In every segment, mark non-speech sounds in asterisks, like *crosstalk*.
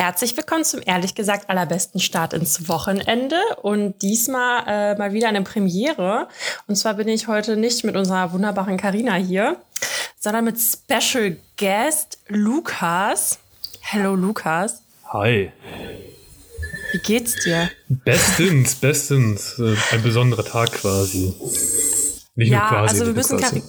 Herzlich willkommen zum ehrlich gesagt allerbesten Start ins Wochenende und diesmal äh, mal wieder eine Premiere. Und zwar bin ich heute nicht mit unserer wunderbaren Karina hier, sondern mit Special Guest Lukas. Hello Lukas. Hi. Wie geht's dir? Bestens, bestens. Äh, Ein besonderer Tag quasi. Nicht ja, nur quasi. also wir müssen, quasi.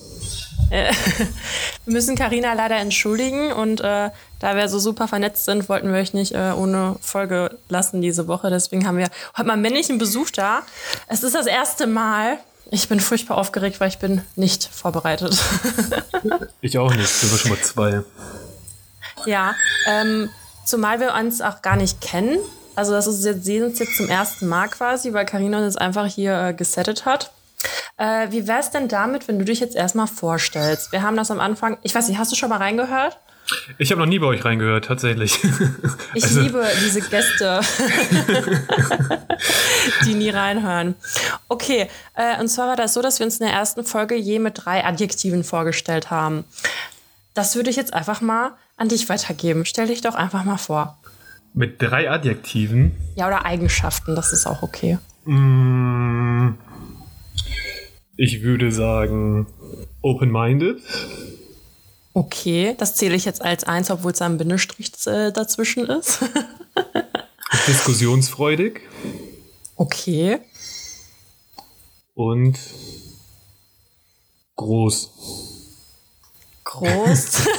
Äh, *laughs* wir müssen Carina leider entschuldigen und äh, da wir so super vernetzt sind, wollten wir euch nicht äh, ohne Folge lassen diese Woche. Deswegen haben wir heute mal männlichen Besuch da. Es ist das erste Mal. Ich bin furchtbar aufgeregt, weil ich bin nicht vorbereitet. *laughs* Ich auch nicht. Sind wir schon mal zwei. ja, ähm, zumal wir uns auch gar nicht kennen. Also das ist jetzt, sehen uns jetzt zum ersten Mal quasi, weil Carina uns jetzt einfach hier äh, gesettet hat. Äh, wie wär's denn damit, wenn du dich jetzt erstmal vorstellst? Wir haben das am Anfang, ich weiß nicht, hast du schon mal reingehört? Ich habe noch nie bei euch reingehört, tatsächlich. *laughs* Ich Also- liebe diese Gäste, *laughs* die nie reinhören. Okay, äh, und zwar war das so, dass wir uns in der ersten Folge je mit drei Adjektiven vorgestellt haben. Das würde ich jetzt einfach mal an dich weitergeben. Stell dich doch einfach mal vor. Mit drei Adjektiven. Ja, oder Eigenschaften, das ist auch okay. Mm, Ich würde sagen, open-minded. Okay, das zähle ich jetzt als eins, obwohl es ein Bindestrich äh, dazwischen ist. *laughs* Diskussionsfreudig. okay. Und groß. Groß. *laughs* *laughs*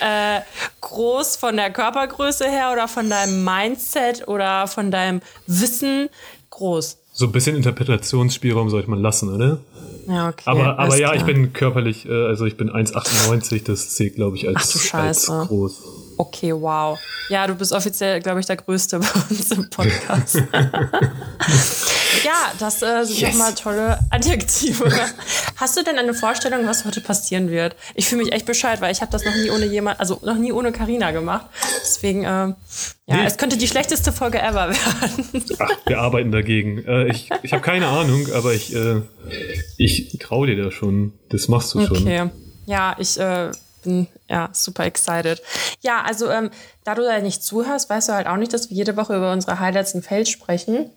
äh, groß von der Körpergröße her oder von deinem Mindset oder von deinem Wissen? Groß. So ein bisschen Interpretationsspielraum sollte man lassen, oder? Ja, okay. Aber, aber ja, ich klar. bin körperlich, äh, also ich bin 1,98, das zählt, glaube ich, als, Ach du als Scheiße. groß. Okay, wow. Ja, du bist offiziell, glaube ich, der Größte *laughs* bei uns im Podcast. *laughs* *laughs* ja, das äh, sind Yes. doch mal tolle Adjektive. *laughs* Hast du denn eine Vorstellung, was heute passieren wird? Ich fühle mich echt Bescheid, weil ich habe das noch nie ohne jemand, also noch nie ohne Karina gemacht. Deswegen, ähm, ja, Nee. es könnte die schlechteste Folge ever werden. Ach, wir arbeiten dagegen. Äh, ich ich habe keine Ahnung, aber ich, äh, ich traue dir da schon. Das machst du schon. Okay. Ja, ich äh, bin ja super excited. Ja, also ähm, da du da nicht zuhörst, weißt du halt auch nicht, dass wir jede Woche über unsere Highlights im Feld sprechen.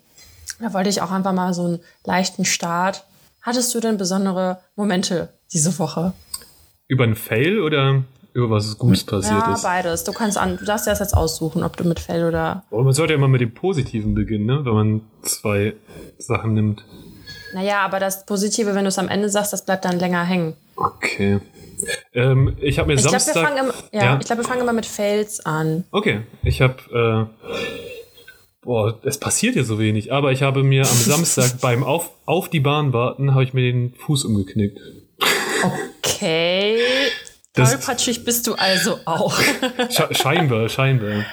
Da wollte ich auch einfach mal so einen leichten Start. Hattest du denn besondere Momente diese Woche? Über einen Fail oder über was Gutes passiert ja, ist? beides. Du kannst an, du darfst das jetzt aussuchen, ob du mit Fell oder. Aber man sollte ja immer mit dem Positiven beginnen, ne? wenn man zwei Sachen nimmt. Naja, aber das Positive, wenn du es am Ende sagst, das bleibt dann länger hängen. Okay. Ähm, ich habe mir Ich glaube, wir, Samstag. fangen im- ja, Ja. ich glaub, wir fangen immer mit Fails an. Okay, ich habe. Äh, boah, es passiert ja so wenig, aber ich habe mir am *laughs* Samstag beim auf, auf die Bahn warten, habe ich mir den Fuß umgeknickt. Okay. Tollpatschig bist du also auch. *laughs* Sche scheinbar, scheinbar.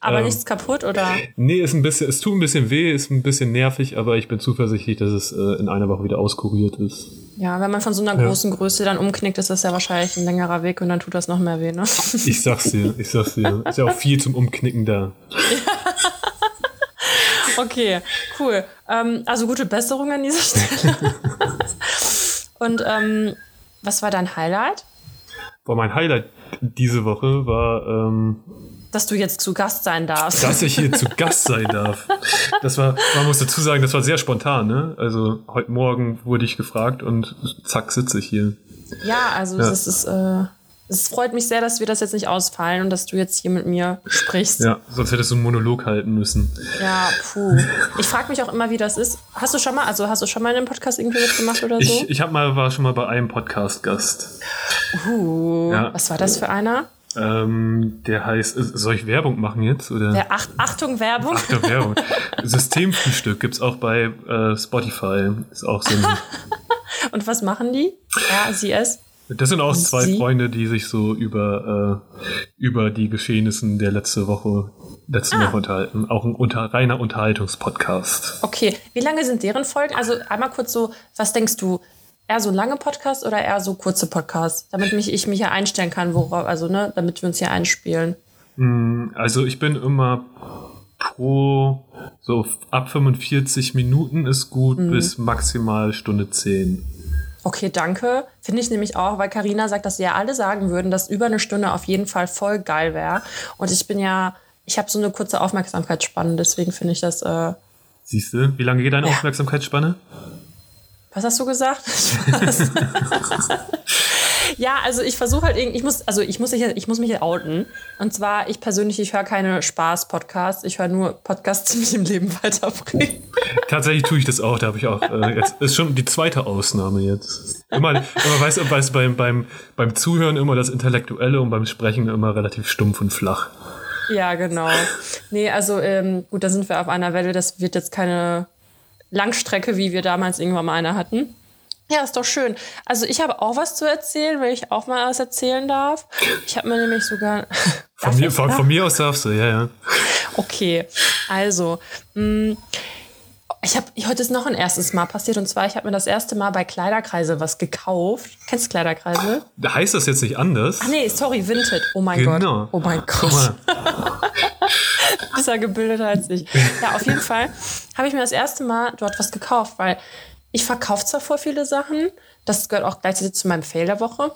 Aber Ähm. nichts kaputt, oder? Nee, ist ein bisschen, es tut ein bisschen weh, ist ein bisschen nervig, aber ich bin zuversichtlich, dass es äh, in einer Woche wieder auskuriert ist. Ja, wenn man von so einer Ja. großen Größe dann umknickt, ist das ja wahrscheinlich ein längerer Weg und dann tut das noch mehr weh, ne? Ich sag's dir, ich sag's dir. Ist ja auch viel zum Umknicken da. *laughs* Okay, cool. Ähm, also gute Besserung an dieser *laughs* Stelle. und ähm, was war dein Highlight? Boah, mein Highlight diese Woche war, ähm, Dass du jetzt zu Gast sein darfst. dass ich hier zu Gast sein darf. Das war, man muss dazu sagen, das war sehr spontan, ne? Also heute Morgen wurde ich gefragt und zack sitze ich hier. Ja, also Ja. es ist, äh, es freut mich sehr, dass wir das jetzt nicht ausfallen und dass du jetzt hier mit mir sprichst. Ja, sonst hättest du einen Monolog halten müssen. Ja, puh. Ich frage mich auch immer, wie das ist. Hast du schon mal, also hast du schon mal in einem Podcast irgendwie mitgemacht oder so? Ich, ich hab mal, war schon mal bei einem Podcast-Gast. uh, Ja. Was war das für einer? Ähm, der heißt, äh, soll ich Werbung machen jetzt? Oder? Der Ach Achtung Werbung. Achtung, Werbung. *laughs* Systemfrühstück gibt's auch bei äh, Spotify. Ist auch so ein, *laughs* Und was machen die? Ja, sie es. Das sind auch zwei Sie? Freunde, die sich so über, äh, über die Geschehnissen der letzte Woche, letzten Ah. Woche unterhalten. Auch ein unter, reiner Unterhaltungspodcast. Okay, wie lange sind deren Folgen? Also einmal kurz so, was denkst du? Eher so lange Podcasts oder eher so kurze Podcasts? Damit mich, ich mich ja einstellen kann, worauf, also ne, damit wir uns hier einspielen. Also ich bin immer pro, so ab 45 Minuten ist gut Mhm. bis maximal Stunde 10. Okay, danke. Finde ich nämlich auch, weil Karina sagt, dass sie ja alle sagen würden, dass über eine Stunde auf jeden Fall voll geil wäre. Und ich bin ja, ich habe so eine kurze Aufmerksamkeitsspanne, deswegen finde ich das. Äh, Siehst du, wie lange geht deine Ja. Aufmerksamkeitsspanne? was hast du gesagt? *laughs* *laughs* Ja, also ich versuche halt irgendwie, ich muss, also ich muss, mich, ich muss mich hier outen. Und zwar, ich persönlich, ich höre keine Spaß-Podcasts, ich höre nur Podcasts, die mich im Leben *laughs* weiterbringen. Tatsächlich tue ich das auch, da habe ich auch, äh, jetzt ist schon die zweite Ausnahme jetzt. Immer, immer weißt du, weißt, du, beim, beim, beim Zuhören immer das Intellektuelle und beim Sprechen immer relativ stumpf und flach. Ja, genau. Nee, also ähm, gut, da sind wir auf einer Welle. Das wird jetzt keine Langstrecke, wie wir damals irgendwann mal eine hatten. Ja, ist doch schön. Also ich habe auch was zu erzählen, wenn ich auch mal was erzählen darf. Ich habe mir nämlich sogar... *laughs* Von mir, von, von mir aus darfst du, ja, ja. Okay, also mh, ich habe heute ist noch ein erstes Mal passiert und zwar ich habe mir das erste Mal bei Kleiderkreise was gekauft. Kennst du Kleiderkreise? Heißt das jetzt nicht anders? Ach nee, sorry, Vinted. Oh mein Genau. Gott. Oh mein Guck Gott. *laughs* mal. Bist ja gebildeter als ich. Ja, auf jeden Fall habe ich mir das erste Mal dort was gekauft, weil ich verkaufe zwar voll viele Sachen, das gehört auch gleichzeitig zu meinem Fail der Woche,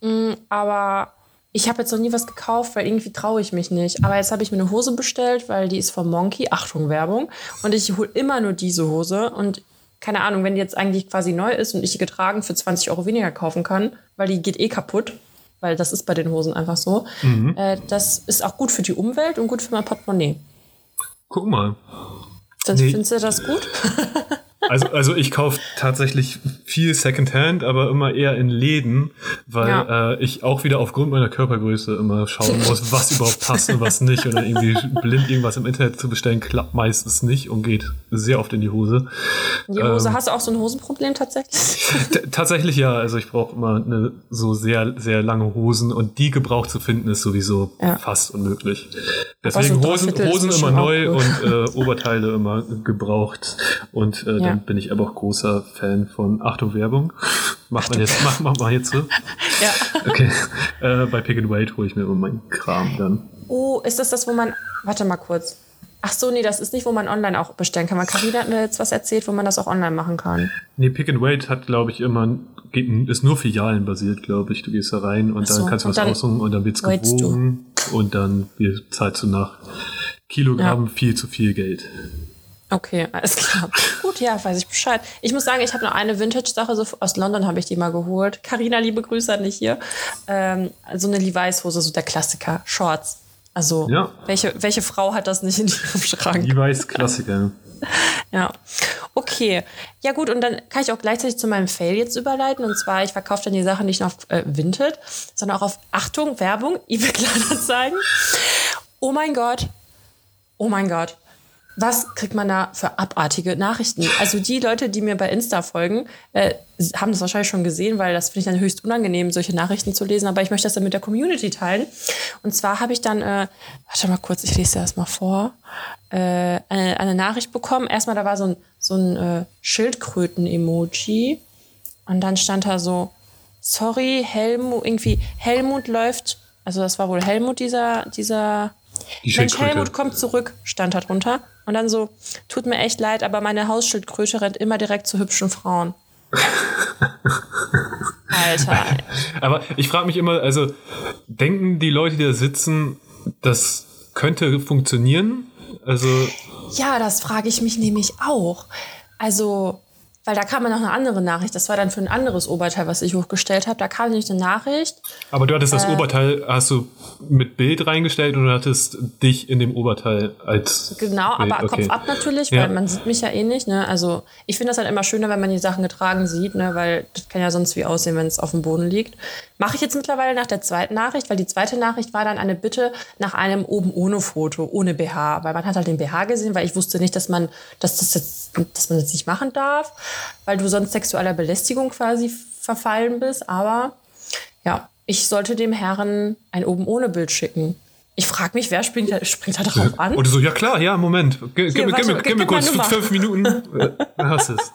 mm, aber ich habe jetzt noch nie was gekauft, weil irgendwie traue ich mich nicht. Aber jetzt habe ich mir eine Hose bestellt, weil die ist von Monkey, Achtung Werbung, und ich hole immer nur diese Hose und keine Ahnung, wenn die jetzt eigentlich quasi neu ist und ich die getragen für 20 Euro weniger kaufen kann, weil die geht eh kaputt, weil das ist bei den Hosen einfach so. Äh, das ist auch gut für die Umwelt und gut für mein Portemonnaie. Guck mal. Das, Nee. Findest du das gut? *laughs* Also, also ich kaufe tatsächlich viel Secondhand, aber immer eher in Läden, weil Ja. äh, ich auch wieder aufgrund meiner Körpergröße immer schauen muss, was überhaupt passt und was nicht. Und dann irgendwie blind irgendwas im Internet zu bestellen, klappt meistens nicht und geht sehr oft in die Hose. Die Hose, Ähm. hast du auch so ein Hosenproblem tatsächlich? Tatsächlich ja, also ich brauche immer eine, so sehr, sehr lange Hosen und die gebraucht zu finden ist sowieso Ja. fast unmöglich. Deswegen Hosen, Hosen immer neu und äh, Oberteile immer gebraucht. Und äh, Ja. Dann bin ich aber auch großer Fan von Achtung Werbung. *laughs* Macht man jetzt, mach, mach mal jetzt so. *laughs* ja. Okay. Äh, bei Pick and Wait hole ich mir immer meinen Kram dann. Oh, ist das das, wo man. Warte mal kurz. Ach so, nee, das ist nicht, wo man online auch bestellen kann. Weil Carina hat mir jetzt was erzählt, wo man das auch online machen kann. Nee, Pick and Wait hat, glaube ich, immer, geht, ist nur filialenbasiert, glaube ich. Du gehst da rein und so, dann kannst du was aussuchen und dann wird's weightst du. gewogen und dann wird- zahlst du nach Kilogramm viel zu viel Geld. Okay, alles klar. Gut, ja, weiß ich Bescheid. Ich muss sagen, ich habe noch eine Vintage-Sache, so aus London habe ich die mal geholt. Carina, liebe Grüße an dich hier. Ähm, so eine Levi's-Hose, so der Klassiker, Shorts. Also, Ja. welche, welche Frau hat das nicht in ihrem Schrank? Levi's Klassiker. *laughs* Ja. Okay. Ja, gut, und dann kann ich auch gleichzeitig zu meinem Fail jetzt überleiten. Und zwar, ich verkaufe dann die Sachen nicht nur auf äh, Vinted, sondern auch auf Achtung, Werbung, *laughs* eBay Kleinanzeigen. Oh mein Gott. Oh mein Gott. Was kriegt man da für abartige Nachrichten? Also die Leute, die mir bei Insta folgen, äh, haben das wahrscheinlich schon gesehen, weil das finde ich dann höchst unangenehm, solche Nachrichten zu lesen. Aber ich möchte das dann mit der Community teilen. Und zwar habe ich dann, äh, warte mal kurz, ich lese dir das mal vor, äh, eine, eine Nachricht bekommen. Erstmal, da war so ein, so ein äh, Schildkröten-Emoji. Und dann stand da so, sorry, Helmut, irgendwie, Helmut läuft, also das war wohl Helmut, dieser, dieser Die Mensch. Helmut kommt zurück, stand da drunter. Und dann so, tut mir echt leid, aber meine Hausschildkröte rennt immer direkt zu hübschen Frauen. *laughs* Alter. Aber ich frage mich immer, also denken die Leute, die da sitzen, das könnte funktionieren? Also Ja, das frage ich mich nämlich auch. Also, weil da kam ja noch eine andere Nachricht. Das war dann für ein anderes Oberteil, was ich hochgestellt habe. Da kam nämlich eine Nachricht. Aber du hattest Äh. das Oberteil, hast du mit Bild reingestellt oder hattest dich in dem Oberteil als Genau, Bild? aber Okay. Kopf ab natürlich, Ja. weil man sieht mich ja eh nicht. Ne? Also ich finde das halt immer schöner, wenn man die Sachen getragen sieht, ne? weil das kann ja sonst wie aussehen, wenn es auf dem Boden liegt. Mache ich jetzt mittlerweile nach der zweiten Nachricht, weil die zweite Nachricht war dann eine Bitte nach einem oben ohne Foto, ohne BH, weil man hat halt den BH gesehen, weil ich wusste nicht, dass man, dass das jetzt, dass man das nicht machen darf, weil du sonst sexueller Belästigung quasi verfallen bist. Aber ja, ich sollte dem Herren ein oben ohne Bild schicken. Ich frage mich, wer springt da, springt da drauf an? Du so, ja klar, ja, Moment. G gib, mir- warte, gib, mir- gib kurz fünf Minuten. *laughs* Äh, hast es.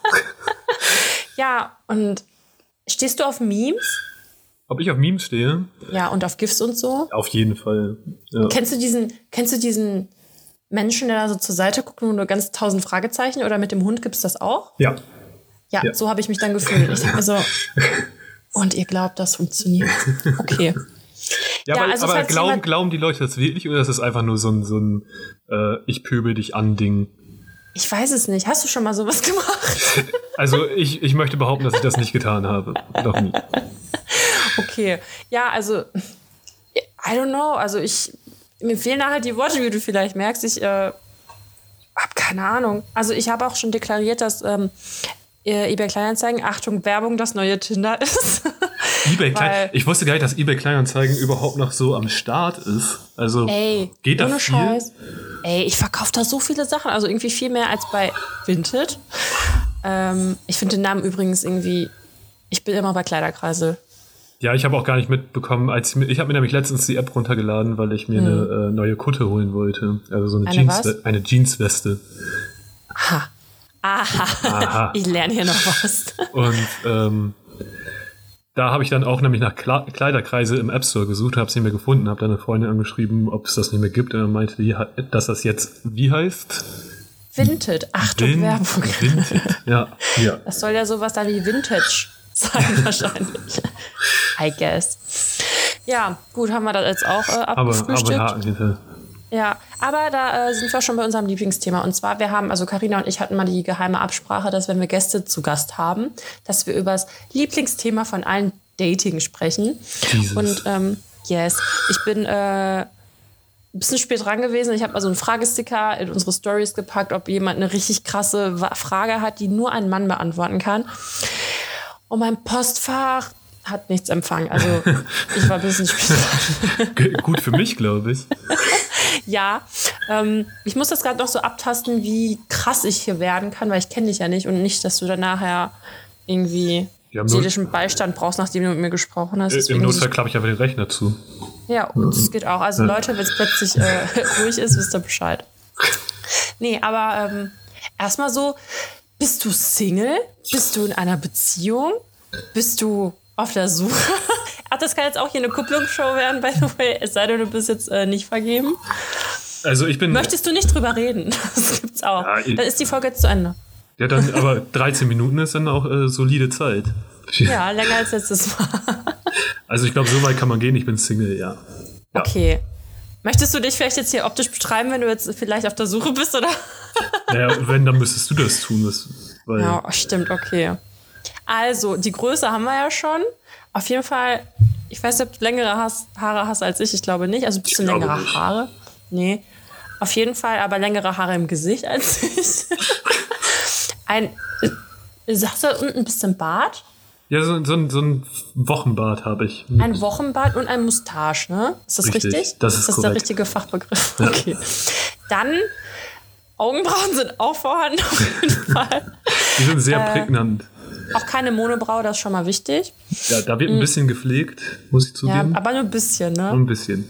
Ja, und stehst du auf Memes? Ob ich auf Memes stehe? Ja, und auf GIFs und so? Auf jeden Fall. Ja. Kennst du diesen, kennst du diesen Menschen, der da so zur Seite guckt und nur ganz tausend Fragezeichen oder mit dem Hund gibt's das auch? ja. Ja, Ja. so habe ich mich dann gefühlt. Ich dachte mir so, *laughs* und ihr glaubt, das funktioniert. Okay. *laughs* Ja, Ja, aber, also aber glauben, glauben die Leute das wirklich oder ist das einfach nur so ein, so ein äh, Ich pöbel dich an Ding? Ich weiß es nicht. Hast du schon mal sowas *laughs* gemacht? Also ich, ich möchte behaupten, dass ich das nicht getan habe. Noch nie. Okay. Ja, also, I don't know. Also ich, mir fehlen da halt die Worte, wie du vielleicht merkst. Ich äh, habe keine Ahnung. Also ich habe auch schon deklariert, dass ähm, äh, eBay Kleinanzeigen, Achtung, Werbung, das neue Tinder ist. *laughs* eBay Klein, ich wusste gar nicht, dass eBay Kleinanzeigen überhaupt noch so am Start ist. Also Ey, geht da ohne viel? Scheiß. Ey, ich verkaufe da so viele Sachen, also irgendwie viel mehr als bei Vinted. Ähm, ich finde den Namen übrigens irgendwie, ich bin immer bei Kleiderkreisel. Ja, ich habe auch gar nicht mitbekommen, als ich, ich habe mir nämlich letztens die App runtergeladen, weil ich mir eine äh, neue Kutte holen wollte. Also so eine, Hm. Eine Jeans, was? eine Jeansweste. Aha. Aha. Aha. *laughs* ich lerne hier noch was. *laughs* Und ähm, da habe ich dann auch nämlich nach Kla Kleiderkreise im App Store gesucht, habe sie mir gefunden, habe dann eine Freundin angeschrieben, ob es das nicht mehr gibt. Und dann meinte die, dass das jetzt wie heißt? Vinted. Achtung, Vin- Werbung. Vinted. *laughs* Ja, ja. Das soll ja sowas dann wie Vintage sein, wahrscheinlich. I guess. Ja, gut, haben wir das jetzt auch äh, Aber, aber abgefrühstückt. ja. Ja, aber da äh, sind wir schon bei unserem Lieblingsthema. Und zwar, wir haben, also Karina und ich hatten mal die geheime Absprache, dass wenn wir Gäste zu Gast haben, dass wir über das Lieblingsthema von allen Dating sprechen. Jesus. Und ähm, yes, ich bin äh, ein bisschen spät dran gewesen. Ich habe also einen Fragesticker in unsere Stories gepackt, ob jemand eine richtig krasse Frage hat, die nur ein Mann beantworten kann. Und mein Postfach hat nichts empfangen. Also ich war ein bisschen spät dran. *laughs* Gut für mich, glaube ich. *laughs* Ja, ähm, ich muss das gerade noch so abtasten, wie krass ich hier werden kann, weil ich kenne dich ja nicht und nicht, dass du dann nachher irgendwie seelischen Beistand brauchst, nachdem du mit mir gesprochen hast. Im Deswegen muss Notfall klappe ich einfach den Rechner zu. ja, das geht auch. Also Leute, wenn es plötzlich äh, *laughs* ruhig ist, wisst ihr Bescheid. Nee, aber ähm, erstmal so, bist du Single? Bist du in einer Beziehung? Bist du auf der Suche? Ach, das kann jetzt auch hier eine Kupplungsshow werden, by the way. Es sei denn, du bist jetzt äh, nicht vergeben. Also ich bin. Möchtest du nicht drüber reden? *laughs* Das gibt's auch. Ja, Dann ist die Folge jetzt zu Ende. Ja, dann, aber 13 Minuten ist dann auch äh, solide Zeit. *laughs* Ja, länger als letztes Mal. *laughs* Also ich glaube, so weit kann man gehen. Ich bin Single, ja. ja. Okay. Möchtest du dich vielleicht jetzt hier optisch beschreiben, wenn du jetzt vielleicht auf der Suche bist, oder? Naja, wenn, dann müsstest du das tun. Das, Ja, stimmt, okay. Also, die Größe haben wir ja schon. Auf jeden Fall, ich weiß nicht, ob du längere hast, Haare hast als ich. Ich glaube nicht. Also, Ich glaube längere nicht. Haare? Nee. Auf jeden Fall aber längere Haare im Gesicht als ich. *laughs* Ein, äh, sagst du unten ein bisschen Bart? Ja, so, so, ein- so ein Wochenbad habe ich. Ein Wochenbart und ein Moustache, ne? Ist das richtig? Richtig, das ist das der korrekt. richtige Fachbegriff. Okay. Dann Augenbrauen sind auch vorhanden auf jeden *laughs* Fall. Die sind sehr Äh, prägnant. Auch keine Monobraue, das ist schon mal wichtig. Ja, da wird ein bisschen gepflegt, muss ich mm. Ja, zugeben. aber nur ein bisschen, ne? ein bisschen.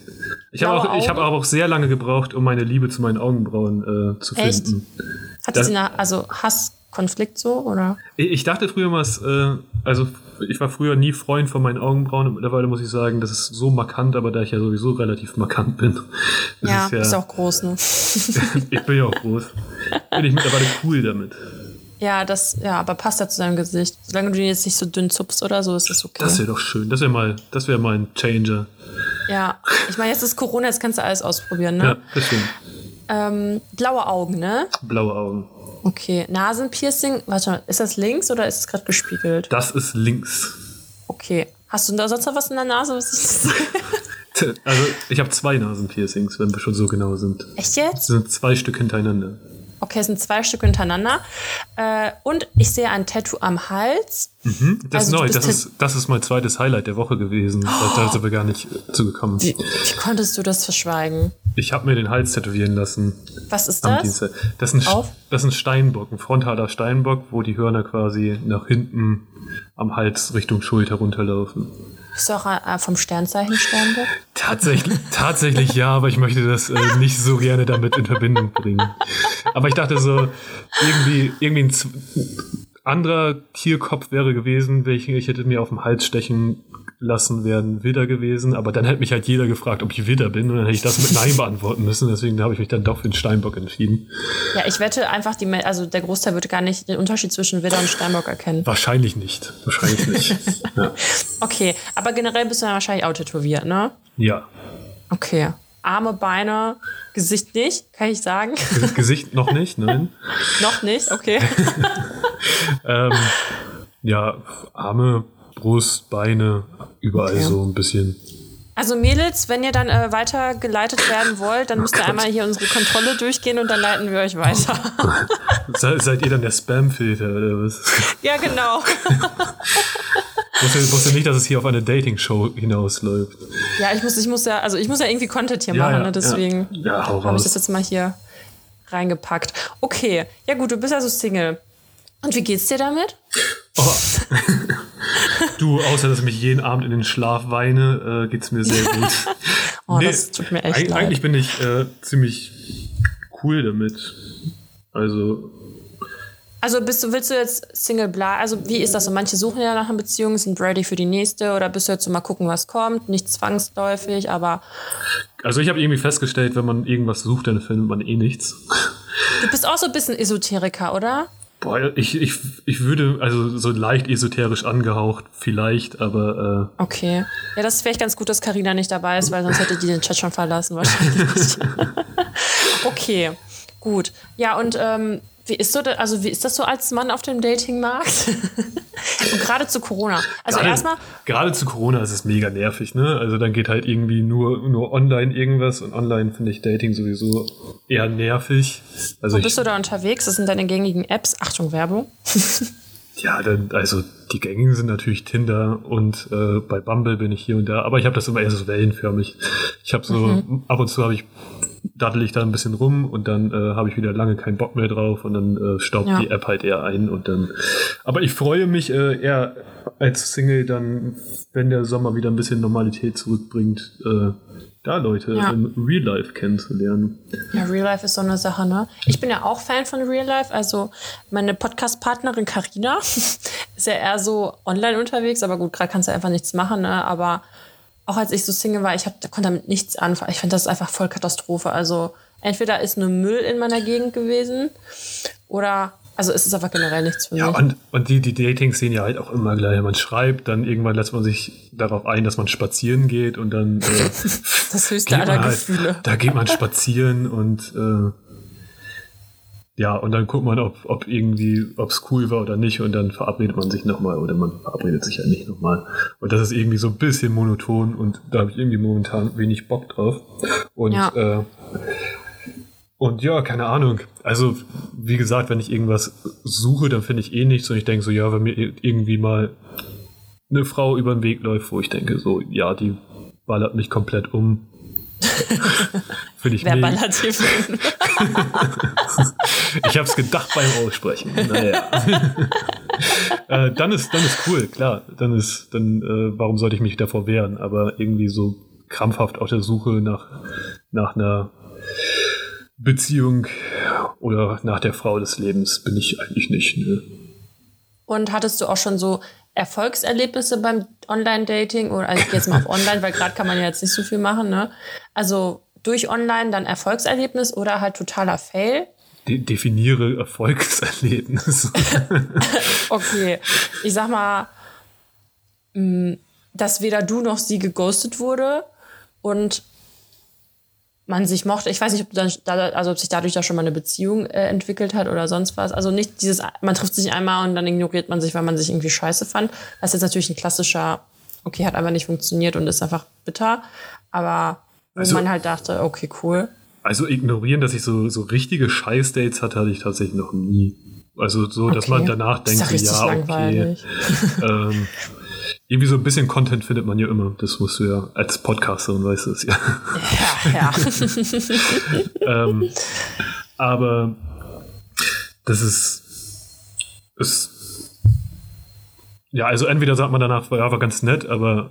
Ich habe auch, ich Augen? aber auch sehr lange gebraucht, um meine Liebe zu meinen Augenbrauen äh, zu Echt? finden. Hat das- sie eine, also Hasskonflikt so, oder? Ich ich dachte früher mal, äh, also ich war früher nie Freund von meinen Augenbrauen und mittlerweile muss ich sagen, das ist so markant, aber da ich ja sowieso relativ markant bin. Ja, ist ja, ist auch groß, ne? *laughs* ich bin ja auch groß. Bin ich mittlerweile cool damit. Ja, das, ja, aber passt ja zu deinem Gesicht. Solange du ihn jetzt nicht so dünn zupfst oder so, ist das okay. Das wäre doch schön. Das wäre mal, das wäre mal ein Changer. ja, ich meine, jetzt ist Corona, jetzt kannst du alles ausprobieren, ne? Ja, das stimmt. Ähm, blaue Augen, ne? Blaue Augen. Okay, Nasenpiercing. Warte mal, ist das links oder ist es gerade gespiegelt? Das ist links. Okay. Hast du da sonst noch was in der Nase? *laughs* Also ich habe zwei Nasenpiercings, wenn wir schon so genau sind. Echt jetzt? Das sind zwei Stück hintereinander. Okay, es sind zwei Stücke hintereinander. Äh, und ich sehe ein Tattoo am Hals. Das Also, ist neu. Das ist, das ist mein zweites Highlight der Woche gewesen. Da, da sind wir gar nicht äh, zugekommen. Wie, wie konntest du das verschweigen? Ich habe mir den Hals tätowieren lassen. Was ist das? Dienstag. Das ist, ein, Auf? das ist ein Steinbock, ein frontaler Steinbock, wo die Hörner quasi nach hinten am Hals Richtung Schulter runterlaufen. Bist du auch äh, vom Sternzeichen Sternbock? Tatsächlich, tatsächlich ja, aber ich möchte das äh, nicht so gerne damit in Verbindung bringen. Aber ich dachte so, irgendwie, irgendwie ein Z- anderer Tierkopf wäre gewesen, welchen ich hätte mir auf dem Hals stechen lassen wären Widder gewesen, aber dann hätte mich halt jeder gefragt, ob ich Widder bin und dann hätte ich das mit Nein beantworten müssen. Deswegen habe ich mich dann doch für den Steinbock entschieden. Ja, ich wette einfach, die, also der Großteil würde gar nicht den Unterschied zwischen Widder und Steinbock erkennen. Wahrscheinlich nicht. Wahrscheinlich nicht. *laughs* ja. Okay, aber generell bist du dann wahrscheinlich auch tätowiert, ne? Ja. Okay. Arme, Beine, Gesicht nicht, kann ich sagen. Gesicht noch nicht, nein. *laughs* noch nicht, okay. *laughs* ähm, ja, Arme, Brust, Beine, überall okay. so ein bisschen. Also Mädels, wenn ihr dann äh, weitergeleitet werden wollt, dann müsst ihr oh einmal hier unsere Kontrolle durchgehen und dann leiten wir euch weiter. *laughs* Se seid ihr dann der Spam-Filter oder was? *laughs* Ja, genau. *laughs* wusste, wusste nicht, dass es hier auf eine Dating-Show hinausläuft. Ja, ich muss, ich muss ja, also ich muss ja irgendwie Content hier ja, machen, ja, ne? deswegen ja. habe ich das jetzt mal hier reingepackt. Okay, ja gut, du bist also Single. Und wie geht's dir damit? Oh. Du, außer dass ich mich jeden Abend in den Schlaf weine, äh, geht's mir sehr *laughs* gut. oh, nee, das tut mir echt eig leid. Eigentlich bin ich äh, ziemlich cool damit. Also. Also bist du, willst du jetzt Single bla? Also wie ist das so? Manche suchen ja nach einer Beziehung, sind ready für die nächste oder bist du jetzt so mal gucken, was kommt? Nicht zwangsläufig, aber. Also ich habe irgendwie festgestellt, wenn man irgendwas sucht, dann findet man eh nichts. Du bist auch so ein bisschen Esoteriker, oder? Boah, ich, ich, ich würde, also so leicht esoterisch angehaucht, vielleicht, aber. Äh okay. Ja, das ist vielleicht ganz gut, dass Karina nicht dabei ist, weil sonst hätte die den Chat schon verlassen, wahrscheinlich. *laughs* *laughs* okay, gut. Ja, und ähm, wie ist so, also wie ist das so als Mann auf dem Datingmarkt? *laughs* Und gerade zu Corona. Also gerade, erstmal. Gerade zu Corona ist es mega nervig, ne? Also dann geht halt irgendwie nur, nur online irgendwas und online finde ich Dating sowieso eher nervig. Also Wo bist du da unterwegs? Das sind deine gängigen Apps. Achtung, Werbung. *laughs* ja, dann, also die gängigen sind natürlich Tinder und äh, bei Bumble bin ich hier und da, aber ich habe das immer eher so wellenförmig. Ich habe so, mhm. ab und zu habe ich daddel ich da ein bisschen rum und dann äh, habe ich wieder lange keinen Bock mehr drauf und dann äh, staubt ja. die App halt eher ein und dann. Aber ich freue mich äh, eher als Single dann, wenn der Sommer wieder ein bisschen Normalität zurückbringt, äh, da Leute ja. im Real Life kennenzulernen. Ja, Real Life ist so eine Sache, ne? Ich bin ja auch Fan von Real Life. Also meine Podcast-Partnerin Karina *laughs* ist ja eher so online unterwegs, aber gut, gerade kannst du einfach nichts machen, ne? Aber auch als ich so Single war, ich hab, konnte damit nichts anfangen. Ich finde das einfach voll Katastrophe. Also entweder ist nur Müll in meiner Gegend gewesen oder also es ist einfach generell nichts für ja, mich. Und, und die, die Datings sehen ja halt auch immer gleich. Man schreibt, dann irgendwann lässt man sich darauf ein, dass man spazieren geht und dann. Äh, *laughs* das höchste aller halt, Gefühle. Da geht man spazieren und äh, ja, und dann guckt man, ob, ob irgendwie, ob es cool war oder nicht, und dann verabredet man sich nochmal oder man verabredet sich ja nicht nochmal. Und das ist irgendwie so ein bisschen monoton und da habe ich irgendwie momentan wenig Bock drauf. Und ja. Äh, und ja, keine Ahnung. Also, wie gesagt, wenn ich irgendwas suche, dann finde ich eh nichts und ich denke so, ja, wenn mir irgendwie mal eine Frau über den Weg läuft, wo ich denke so, ja, die ballert mich komplett um, Finde ich Wer ballert hier *laughs* Ich habe es gedacht beim Aussprechen. Naja. *laughs* äh, dann, ist, dann ist cool, klar. Dann ist, dann, äh, warum sollte ich mich davor wehren? Aber irgendwie so krampfhaft auf der Suche nach, nach einer Beziehung oder nach der Frau des Lebens bin ich eigentlich nicht. Ne? Und hattest du auch schon so Erfolgserlebnisse beim Online-Dating? Oder also ich gehe jetzt mal auf Online, weil gerade kann man ja jetzt nicht so viel machen, ne? Also durch Online dann Erfolgserlebnis oder halt totaler Fail? De definiere Erfolgserlebnis. *laughs* okay. Ich sag mal, mm, dass weder du noch sie geghostet wurde und man sich mochte. Ich weiß nicht, ob, dann, also ob sich dadurch da schon mal eine Beziehung äh, entwickelt hat oder sonst was. Also nicht dieses, man trifft sich einmal und dann ignoriert man sich, weil man sich irgendwie scheiße fand. Das ist jetzt natürlich ein klassischer, okay, hat einfach nicht funktioniert und ist einfach bitter. Aber wo also, man halt dachte, okay, cool. Also ignorieren, dass ich so, so richtige Scheiß-Dates hatte, hatte ich tatsächlich noch nie. Also so, dass man danach denkt, ja, okay. *laughs* ähm, irgendwie so ein bisschen Content findet man ja immer. Das musst du ja als Podcaster und weißt es ja. Ja, ja. *laughs* ähm, aber das ist, ist ja, also entweder sagt man danach, ja, war ganz nett, aber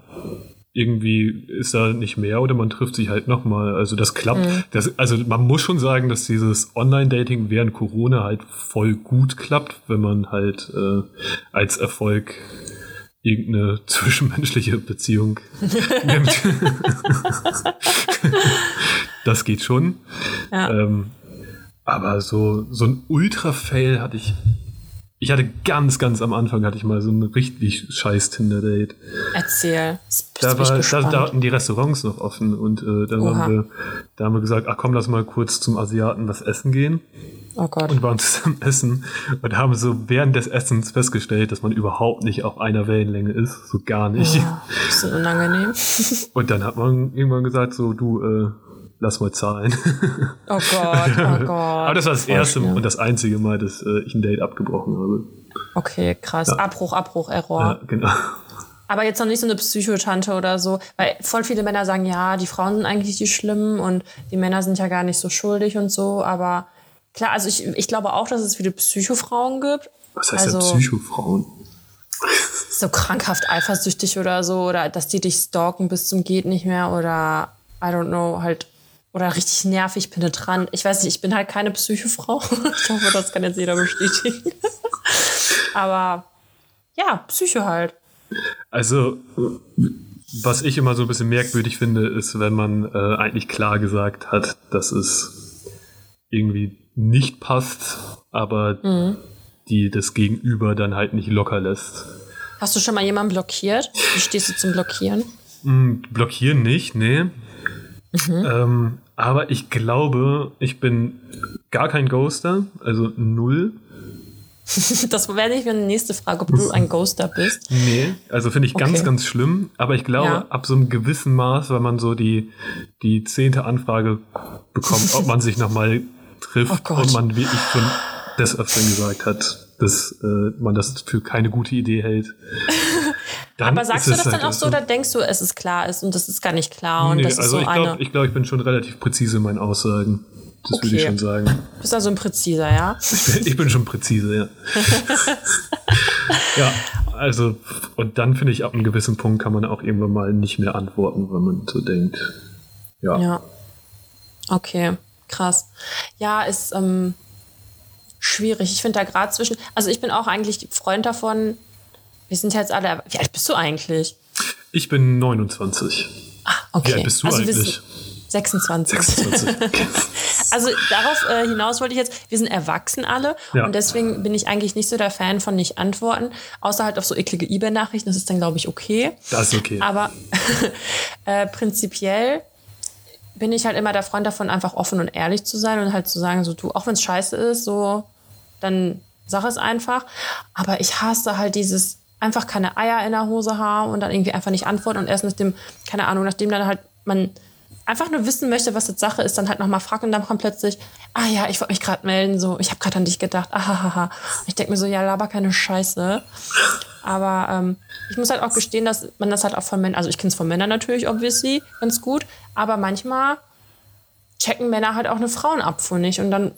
irgendwie ist da nicht mehr oder man trifft sich halt nochmal. Also das klappt. Mhm. Das, also man muss schon sagen, dass dieses Online-Dating während Corona halt voll gut klappt, wenn man halt äh, als Erfolg irgendeine *laughs* zwischenmenschliche Beziehung nimmt. *laughs* das geht schon. Ja. Ähm, aber so, so ein Ultra-Fail hatte ich. Ich hatte ganz, ganz am Anfang hatte ich mal so ein richtig scheiß Tinder-Date. Erzähl. Da, war, da, da, hatten die Restaurants noch offen und äh, da, haben wir, da haben wir gesagt, ach komm, lass mal kurz zum Asiaten was essen gehen. Oh Gott. Und waren zusammen *laughs* essen und haben so während des Essens festgestellt, dass man überhaupt nicht auf einer Wellenlänge ist. So gar nicht. Ja, ist so unangenehm. *laughs* Und dann hat man irgendwann gesagt, so, du, äh, lass mal zahlen. Oh Gott, oh *laughs* Gott. Aber das war das erste schlimm. und das einzige Mal, dass äh, ich ein Date abgebrochen habe. Okay, krass. Ja. Abbruch, Abbruch, Error. Ja, genau. Aber jetzt noch nicht so eine Psychotante oder so, weil voll viele Männer sagen, ja, die Frauen sind eigentlich die Schlimmen und die Männer sind ja gar nicht so schuldig und so, aber Klar, also ich, ich glaube auch, dass es viele Psychofrauen gibt. Was heißt also, denn Psychofrauen? *laughs* So krankhaft eifersüchtig oder so, oder dass die dich stalken bis zum geht nicht mehr oder I don't know, halt oder richtig nervig, penetrant. Ich weiß nicht, ich bin halt keine Psychofrau. *laughs* ich hoffe, das kann jetzt jeder bestätigen. *laughs* Aber ja, Psycho halt. Also, was ich immer so ein bisschen merkwürdig finde, ist, wenn man äh, eigentlich klar gesagt hat, dass es irgendwie nicht passt, aber mhm. die das Gegenüber dann halt nicht locker lässt. Hast du schon mal jemanden blockiert? Wie stehst du zum Blockieren? Mhm, blockieren nicht, nee. Mhm. Ähm, aber ich glaube, ich bin gar kein Ghoster, also null. *laughs* das wäre nicht meine nächste Frage, ob du ein Ghoster bist. Nee, also finde ich ganz, okay. ganz schlimm. Aber ich glaube, ja. ab so einem gewissen Maß, wenn man so die, die zehnte Anfrage bekommt, ob man sich nochmal trifft oh und man wirklich schon des Öfteren gesagt hat, dass äh, man das für keine gute Idee hält. *laughs* Aber sagst du das dann halt auch so oder denkst du, es ist klar ist und das ist gar nicht klar und nee, das ist also so ich glaube, ich, glaub, ich bin schon relativ präzise in meinen Aussagen. Das okay. würde ich schon sagen. Bist also ein Präziser, ja? Ich bin, ich bin schon präzise, ja. *laughs* ja, also, und dann finde ich, ab einem gewissen Punkt kann man auch irgendwann mal nicht mehr antworten, wenn man so denkt. Ja. Ja. Okay. Krass. Ja, ist ähm, schwierig. Ich finde da gerade zwischen, also ich bin auch eigentlich Freund davon, wir sind jetzt alle, wie alt bist du eigentlich? Ich bin 29. Ah, okay. Wie alt bist du also eigentlich? 26. 26. *laughs* also darauf äh, hinaus wollte ich jetzt, wir sind erwachsen alle ja. und deswegen bin ich eigentlich nicht so der Fan von nicht antworten, außer halt auf so eklige eBay-Nachrichten, das ist dann glaube ich okay. Das ist okay. Aber *laughs* äh, prinzipiell bin ich halt immer der Freund davon, einfach offen und ehrlich zu sein und halt zu sagen, so du, auch wenn es scheiße ist, so, dann sag es einfach. Aber ich hasse halt dieses einfach keine Eier in der Hose haben und dann irgendwie einfach nicht antworten und erst nachdem, keine Ahnung, nachdem dann halt man einfach nur wissen möchte, was jetzt Sache ist, dann halt nochmal fragt und dann kommt plötzlich, ah ja, ich wollte mich gerade melden, so, ich habe gerade an dich gedacht, ahaha. Ich denke mir so, ja, laber keine Scheiße. Aber ähm, ich muss halt auch gestehen, dass man das halt auch von Männern, also ich kenne es von Männern natürlich, obviously, ganz gut, aber manchmal checken Männer halt auch eine Frauenabfuhr nicht und dann